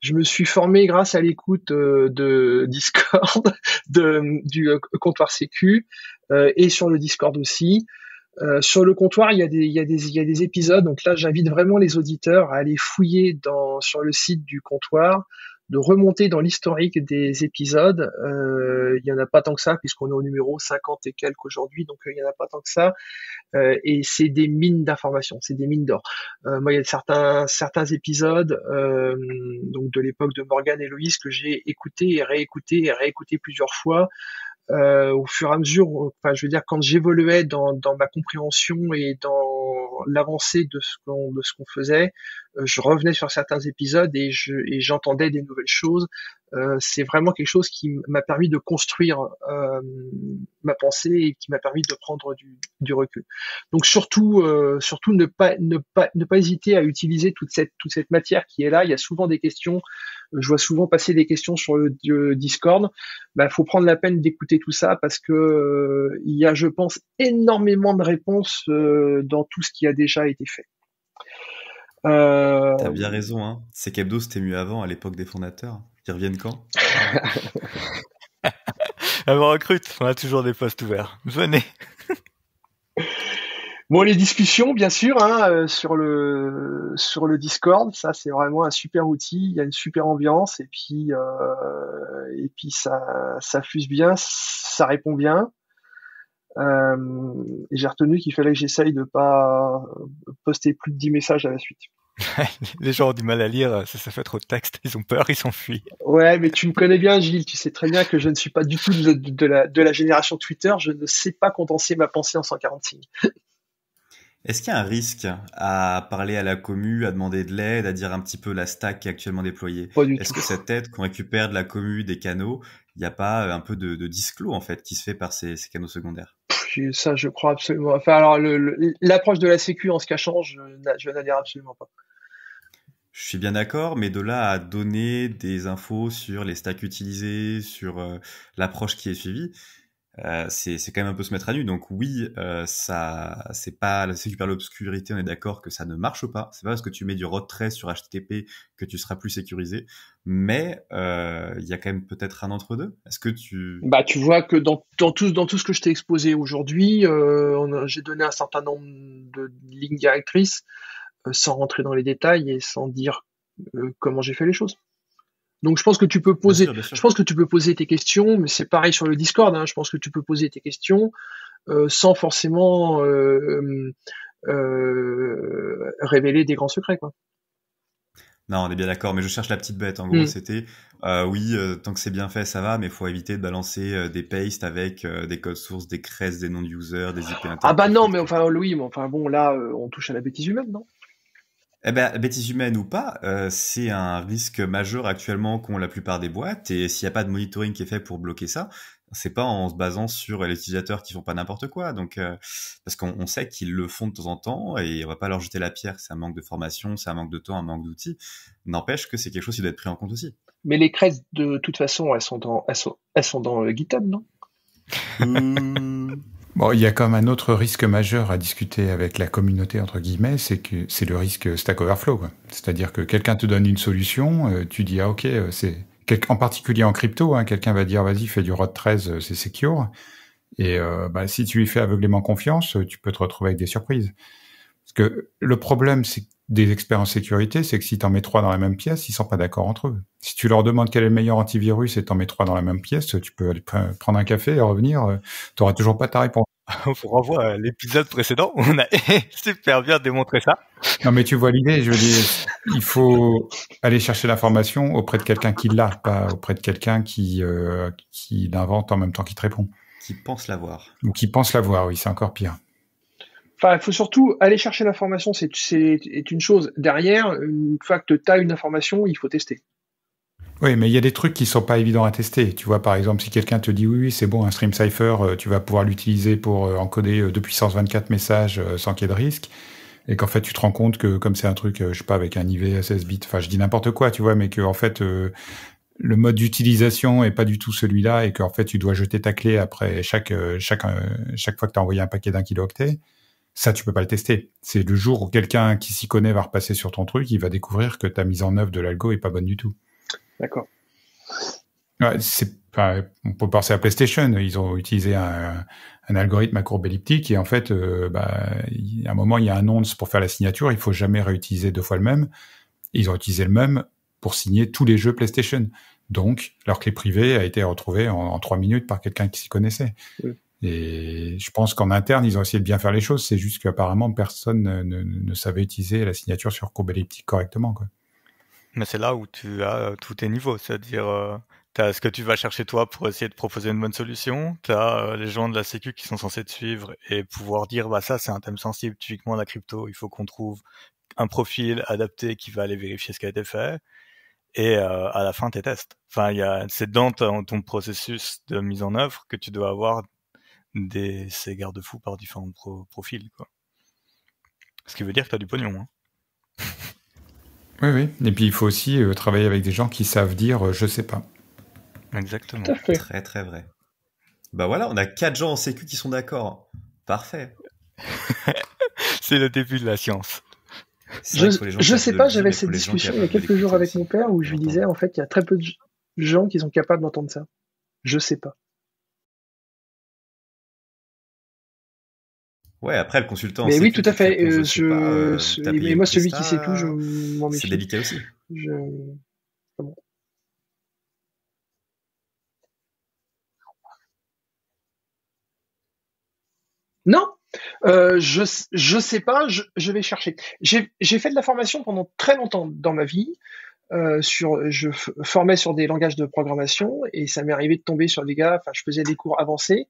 Je me suis formé grâce à l'écoute de Discord, [LAUGHS] de, du comptoir sécu et sur le Discord aussi. Sur le comptoir, il y, a des, épisodes. Donc là, j'invite vraiment les auditeurs à aller fouiller sur le site du comptoir, de remonter dans l'historique des épisodes. Euh, il y en a pas tant que ça, puisqu'on est au numéro 50 et quelques aujourd'hui, donc il y en a pas tant que ça. Euh, et c'est des mines d'informations, c'est des mines d'or. Euh, moi, il y a certains épisodes euh, donc de l'époque de Morgan et Loïs que j'ai écouté et réécouté et réécouté plusieurs fois. Euh, au fur et à mesure, enfin, je veux dire, quand j'évoluais dans, ma compréhension et dans l'avancée de ce qu'on faisait, euh, je revenais sur certains épisodes et et j'entendais des nouvelles choses. Euh, c'est vraiment quelque chose qui m'a permis de construire euh, ma pensée et qui m'a permis de prendre du, du recul. Donc surtout, euh, surtout ne pas ne pas ne pas hésiter à utiliser toute cette toute cette matière qui est là. Il y a souvent des questions je vois souvent passer des questions sur le, Discord. Bah, faut prendre la peine d'écouter tout ça parce que euh, il y a, je pense, énormément de réponses euh, dans tout ce qui a déjà été fait. T'as bien raison, hein. Ces qu'Hebdo c'était mieux avant, à l'époque des fondateurs. Ils reviennent quand? [LAUGHS] On recrute, on a toujours des postes ouverts. Venez. [LAUGHS] Bon, les discussions, bien sûr, hein, euh, sur le sur le Discord, ça c'est vraiment un super outil. Il y a une super ambiance et puis euh, et puis ça ça fuse bien, ça répond bien. Euh, et j'ai retenu qu'il fallait que j'essaye de pas poster plus de 10 messages à la suite. [LAUGHS] les gens ont du mal à lire, ça, ça fait trop de texte, ils ont peur, ils s'enfuient. Ouais, mais tu me connais bien, Gilles, tu sais très bien que je ne suis pas du tout de, de, la, de la génération Twitter, je ne sais pas condenser ma pensée en 140 signes. Est-ce qu'il y a un risque à parler à la commu, à demander de l'aide, à dire un petit peu la stack qui est actuellement déployée? Est-ce que cette aide qu'on récupère de la commu, des canaux, il n'y a pas un peu de, de disclos en fait qui se fait par ces, canaux secondaires? Ça, je crois absolument. Enfin, alors l'approche de la sécu en se cachant, je, je n'adhère absolument pas. Je suis bien d'accord, mais de là à donner des infos sur les stacks utilisés, sur euh, l'approche qui est suivie, euh, c'est quand même un peu se mettre à nu. Donc oui, euh, ça, c'est pas la super l'obscurité. On est d'accord que ça ne marche pas. C'est pas parce que tu mets du retrait sur HTTP que tu seras plus sécurisé. Mais euh, il y a quand même peut-être un entre deux. Est-ce que tu Bah, tu vois que dans, dans tout dans tout ce que je t'ai exposé aujourd'hui, euh, j'ai donné un certain nombre de lignes directrices sans rentrer dans les détails et sans dire comment j'ai fait les choses. Donc je pense que tu peux poser, je pense que tu peux poser tes questions, mais c'est pareil sur le Discord. Hein, je pense que tu peux poser tes questions euh, sans forcément euh, euh, révéler des grands secrets, quoi. Non, on est bien d'accord, mais je cherche la petite bête. En gros, mm. c'était oui, tant que c'est bien fait, ça va, mais il faut éviter de balancer des pastes avec des codes sources, des cresses, des noms de users, des IP Ah bah non, mais enfin Louis, mais enfin bon, là, on touche à la bêtise humaine, non? Eh ben, bêtise humaine ou pas, euh, c'est un risque majeur actuellement qu'ont la plupart des boîtes. Et s'il n'y a pas de monitoring qui est fait pour bloquer ça, c'est pas en se basant sur les utilisateurs qui font pas n'importe quoi. Donc, euh, parce qu'on sait qu'ils le font de temps en temps et on va pas leur jeter la pierre. C'est un manque de formation, c'est un manque de temps, un manque d'outils. N'empêche que c'est quelque chose qui doit être pris en compte aussi. Mais les crêtes, de toute façon, elles sont dans, elles sont, elles sont dans le GitHub, non? mmh. [LAUGHS] Bon, il y a comme un autre risque majeur à discuter avec la communauté entre guillemets, c'est que c'est le risque Stack Overflow. C'est-à-dire que quelqu'un te donne une solution, euh, tu dis ah ok, euh, c'est en particulier en crypto, hein, quelqu'un va dire vas-y fais du ROT 13, euh, c'est secure. Et bah, si tu lui fais aveuglément confiance, tu peux te retrouver avec des surprises. Parce que le problème, c'est des experts en sécurité, c'est que si tu en mets trois dans la même pièce, ils sont pas d'accord entre eux. Si tu leur demandes quel est le meilleur antivirus et t'en mets trois dans la même pièce, tu peux aller prendre un café et revenir, tu auras toujours pas ta réponse. [LAUGHS] on vous renvoie à l'épisode précédent où [LAUGHS] on a [LAUGHS] super bien démontré ça. Non, mais tu vois l'idée, je veux dire, il faut aller chercher l'information auprès de quelqu'un qui l'a, pas auprès de quelqu'un qui, euh, qui l'invente en même temps qu'il te répond. Qui pense l'avoir. Ou qui pense l'avoir, oui, c'est encore pire. Enfin, il faut surtout aller chercher l'information, c'est une chose. Derrière, une fois que tu as une information, il faut tester. Oui, mais il y a des trucs qui sont pas évidents à tester. Tu vois, par exemple, si quelqu'un te dit oui, oui, c'est bon, un stream cipher, euh, tu vas pouvoir l'utiliser pour euh, encoder euh, de puissance 24 messages sans qu'il y ait de risque, et qu'en fait tu te rends compte que comme c'est un truc, je sais pas, avec un IV 16 bits, enfin je dis n'importe quoi, tu vois, mais que en fait le mode d'utilisation est pas du tout celui-là, et qu'en fait tu dois jeter ta clé après chaque chaque chaque fois que tu as envoyé un paquet d'un kilooctet. Ça, tu peux pas le tester. C'est le jour où quelqu'un qui s'y connaît va repasser sur ton truc, il va découvrir que ta mise en œuvre de l'algo est pas bonne du tout. D'accord. c'est, on peut penser à PlayStation. Ils ont utilisé un, algorithme à courbe elliptique et en fait, euh, bah, à un moment, il y a un nonce pour faire la signature. Il faut jamais réutiliser deux fois le même. Ils ont utilisé le même pour signer tous les jeux PlayStation. Donc, leur clé privée a été retrouvée en, trois minutes par quelqu'un qui s'y connaissait. Et je pense qu'en interne, ils ont essayé de bien faire les choses. C'est juste qu'apparemment, personne ne, savait utiliser la signature sur courbe elliptique correctement. Quoi. Mais c'est là où tu as euh, tous tes niveaux, c'est-à-dire euh, ce que tu vas chercher toi pour essayer de proposer une bonne solution, tu as euh, les gens de la sécu qui sont censés te suivre et pouvoir dire bah ça c'est un thème sensible, typiquement la crypto, il faut qu'on trouve un profil adapté qui va aller vérifier ce qui a été fait et à la fin tes tests. Enfin, il y a c'est dans ton, processus de mise en œuvre que tu dois avoir des ces garde-fous par différents profils quoi. Ce qui veut dire que tu as du pognon. Hein. [LAUGHS] Oui, oui. Et puis il faut aussi euh, travailler avec des gens qui savent dire euh, je sais pas. Exactement. Très très vrai. Bah voilà, on a quatre gens en sécu qui sont d'accord. Parfait. [LAUGHS] C'est le début de la science. Je, je sais pas, j'avais cette discussion il y a quelques jours avec mon père où je lui disais en fait il y a très peu de gens qui sont capables d'entendre ça. Je sais pas. Ouais, après le consultant. Mais oui, tout à fait. Euh, je, euh, mais moi, celui qui sait tout, je m'en méfie. C'est délicat aussi. Je... Non, euh, je je sais pas, je, je vais chercher. J'ai fait de la formation pendant très longtemps dans ma vie. Euh, sur, je formais sur des langages de programmation et ça m'est arrivé de tomber sur des gars. Enfin, je faisais des cours avancés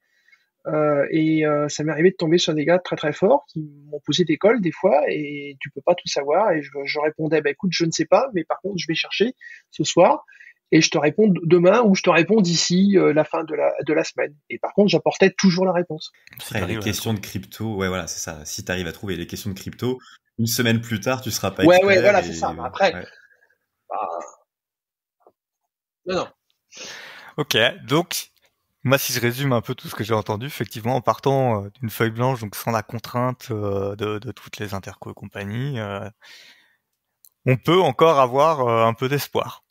euh, et euh, ça m'est arrivé de tomber sur des gars très très forts qui m'ont posé des cols des fois et tu peux pas tout savoir et je, je répondais bah écoute je ne sais pas mais par contre je vais chercher ce soir et je te réponds demain ou je te réponds d'ici euh, la fin de la, de la semaine. Et par contre, j'apportais toujours la réponse. Après, les questions de crypto, ouais, voilà, c'est ça. Si tu arrives à trouver les questions de crypto, une semaine plus tard, tu seras pas Ouais, ouais, voilà, c'est ça. Après, bah... non, non. Ok, donc moi, si je résume un peu tout ce que j'ai entendu, effectivement, en partant euh, d'une feuille blanche, donc sans la contrainte euh, de, toutes les interco et euh, on peut encore avoir un peu d'espoir.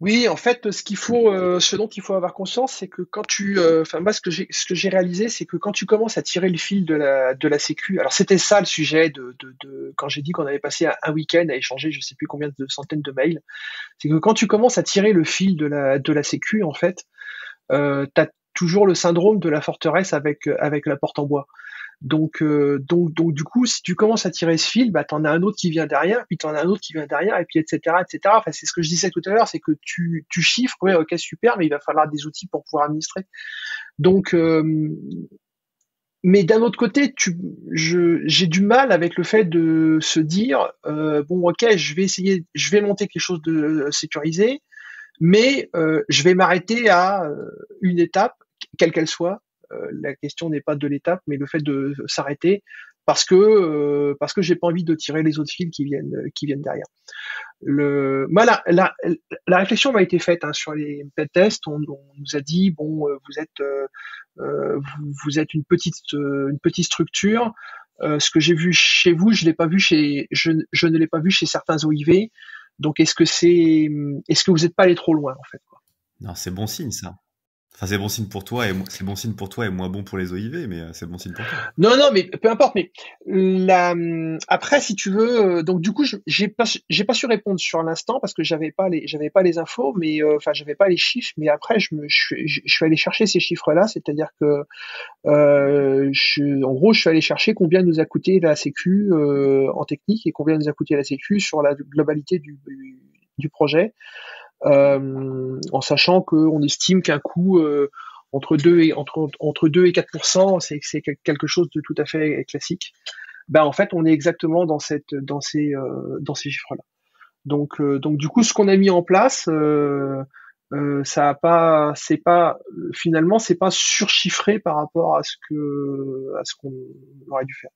Oui, en fait, ce qu'il faut, ce dont il faut avoir conscience, c'est que quand tu, enfin moi, ce que j'ai, réalisé, c'est que quand tu commences à tirer le fil de la de la sécu, alors c'était ça le sujet de, quand j'ai dit qu'on avait passé un week-end à échanger, je sais plus combien de centaines de mails, c'est que quand tu commences à tirer le fil de la de la sécu, en fait, euh, tu toujours le syndrome de la forteresse avec euh, avec la porte en bois. Donc, euh, donc, donc, du coup, si tu commences à tirer ce fil, bah, t'en as un autre qui vient derrière, puis t'en as un autre qui vient derrière, et puis etc., etc. Enfin, c'est ce que je disais tout à l'heure, c'est que tu, tu chiffres, ouais, ok, super, mais il va falloir des outils pour pouvoir administrer. Donc, euh, mais d'un autre côté, tu, je, j'ai du mal avec le fait de se dire, euh, bon, ok, je vais essayer, je vais monter quelque chose de sécurisé, mais euh, je vais m'arrêter à euh, une étape, quelle qu'elle soit. Euh, la question n'est pas de l'étape, mais le fait de s'arrêter parce que parce que j'ai pas envie de tirer les autres fils qui viennent qui viennent derrière. Le, la, la, réflexion m'a été faite hein, sur les tests. On, on, nous a dit bon, vous êtes euh, vous, vous, êtes une petite une petite structure. Euh, ce que j'ai vu chez vous, je l'ai pas vu chez je, je ne l'ai pas vu chez certains OIV. Donc est-ce que c'est, est-ce que vous n'êtes pas allé trop loin en fait quoi? Non, c'est bon signe ça. Enfin, c'est bon signe pour toi et c'est bon signe pour toi et moins bon pour les OIV, mais euh, c'est bon signe pour toi. Non, non, mais peu importe. Mais après, si tu veux, euh, donc du coup, j'ai pas, su répondre sur l'instant parce que j'avais pas les, infos, mais euh, enfin, j'avais pas les chiffres. Mais après, je me, je, suis allé chercher ces chiffres-là, c'est-à-dire que, euh, en gros, je suis allé chercher combien nous a coûté la Sécu en technique et combien nous a coûté la Sécu sur la globalité du projet. Euh, en sachant qu'on estime qu'un coût euh, entre 2 et entre entre 2 et 4 c'est c'est quelque chose de tout à fait classique. Ben en fait, on est exactement dans cette dans ces euh, dans ces chiffres-là. Donc, donc du coup, ce qu'on a mis en place, ça a pas, c'est pas, finalement, c'est pas surchiffré par rapport à ce que, à ce qu'on aurait dû faire.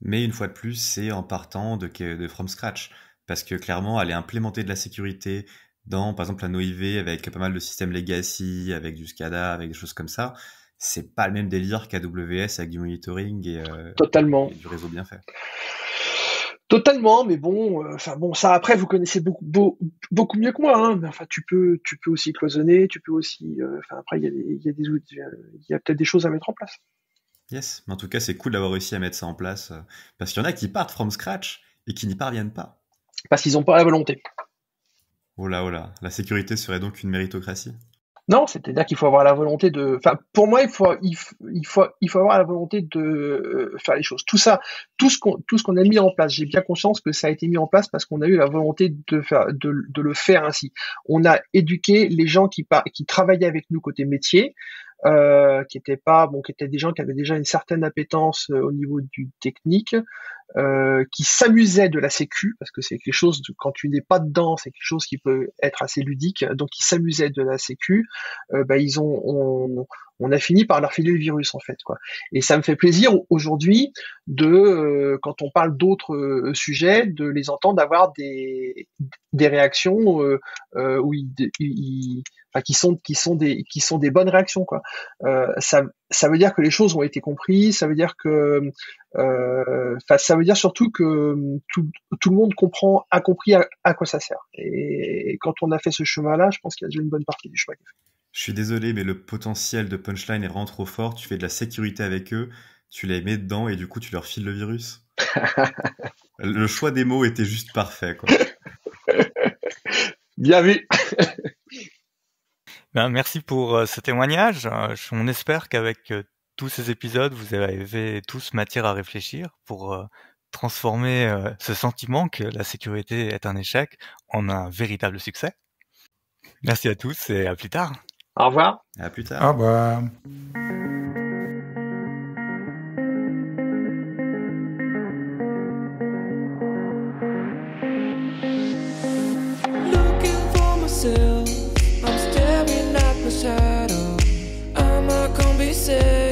Mais une fois de plus, c'est en partant de, de from scratch. Parce que clairement, aller implémenter de la sécurité dans, par exemple, la NoIV avec pas mal de systèmes legacy, avec du SCADA, avec des choses comme ça, c'est pas le même délire qu'AWS avec du monitoring et, euh, Totalement. du réseau bien fait. Totalement, mais bon, euh, enfin bon, ça après vous connaissez beaucoup beaucoup mieux que moi, hein, mais enfin tu peux tu peux aussi cloisonner, tu peux aussi, euh, enfin après il y a des il y a des outils, il y a peut-être des choses à mettre en place. Yes, mais en tout cas, c'est cool d'avoir réussi à mettre ça en place parce qu'il y en a qui partent from scratch et qui n'y parviennent pas. Parce qu'ils n'ont pas la volonté. Oh oh là, la sécurité serait donc une méritocratie Non, c'est-à-dire qu'il faut avoir la volonté de. Enfin, pour moi, il faut, avoir la volonté de euh, faire les choses. Tout ça, tout ce qu'on, a mis en place, j'ai bien conscience que ça a été mis en place parce qu'on a eu la volonté de le faire ainsi. On a éduqué les gens qui travaillaient avec nous côté métier euh, qui étaient pas bon, qui étaient des gens qui avaient déjà une certaine appétence euh, au niveau du technique, euh, qui s'amusaient de la sécu parce que c'est quelque chose quand tu n'es pas dedans, c'est quelque chose qui peut être assez ludique. Donc ils s'amusaient de la sécu. Euh, bah, ils ont on, on, a fini par leur filer le virus en fait quoi. Et ça me fait plaisir aujourd'hui de euh, quand on parle d'autres sujets de les entendre avoir des des réactions où ils, ils qui sont qui sont des qui sont des bonnes réactions quoi. Euh, ça ça veut dire que les choses ont été comprises, ça veut dire que euh, ça veut dire surtout que tout, tout le monde comprend a compris à, quoi ça sert. Et, quand on a fait ce chemin-là, je pense qu'il y a déjà une bonne partie du chemin Je suis désolé, mais le potentiel de punchline est vraiment trop fort. Tu fais de la sécurité avec eux, tu les mets dedans et du coup tu leur files le virus. [LAUGHS] le choix des mots était juste parfait. Quoi. Bien vu. Ben, merci pour euh, ce témoignage. Euh, on espère qu'avec euh, tous ces épisodes, vous avez tous matière à réfléchir pour transformer ce sentiment que la sécurité est un échec en un véritable succès. Merci à tous et à plus tard. Au revoir. À plus tard. Au revoir. answer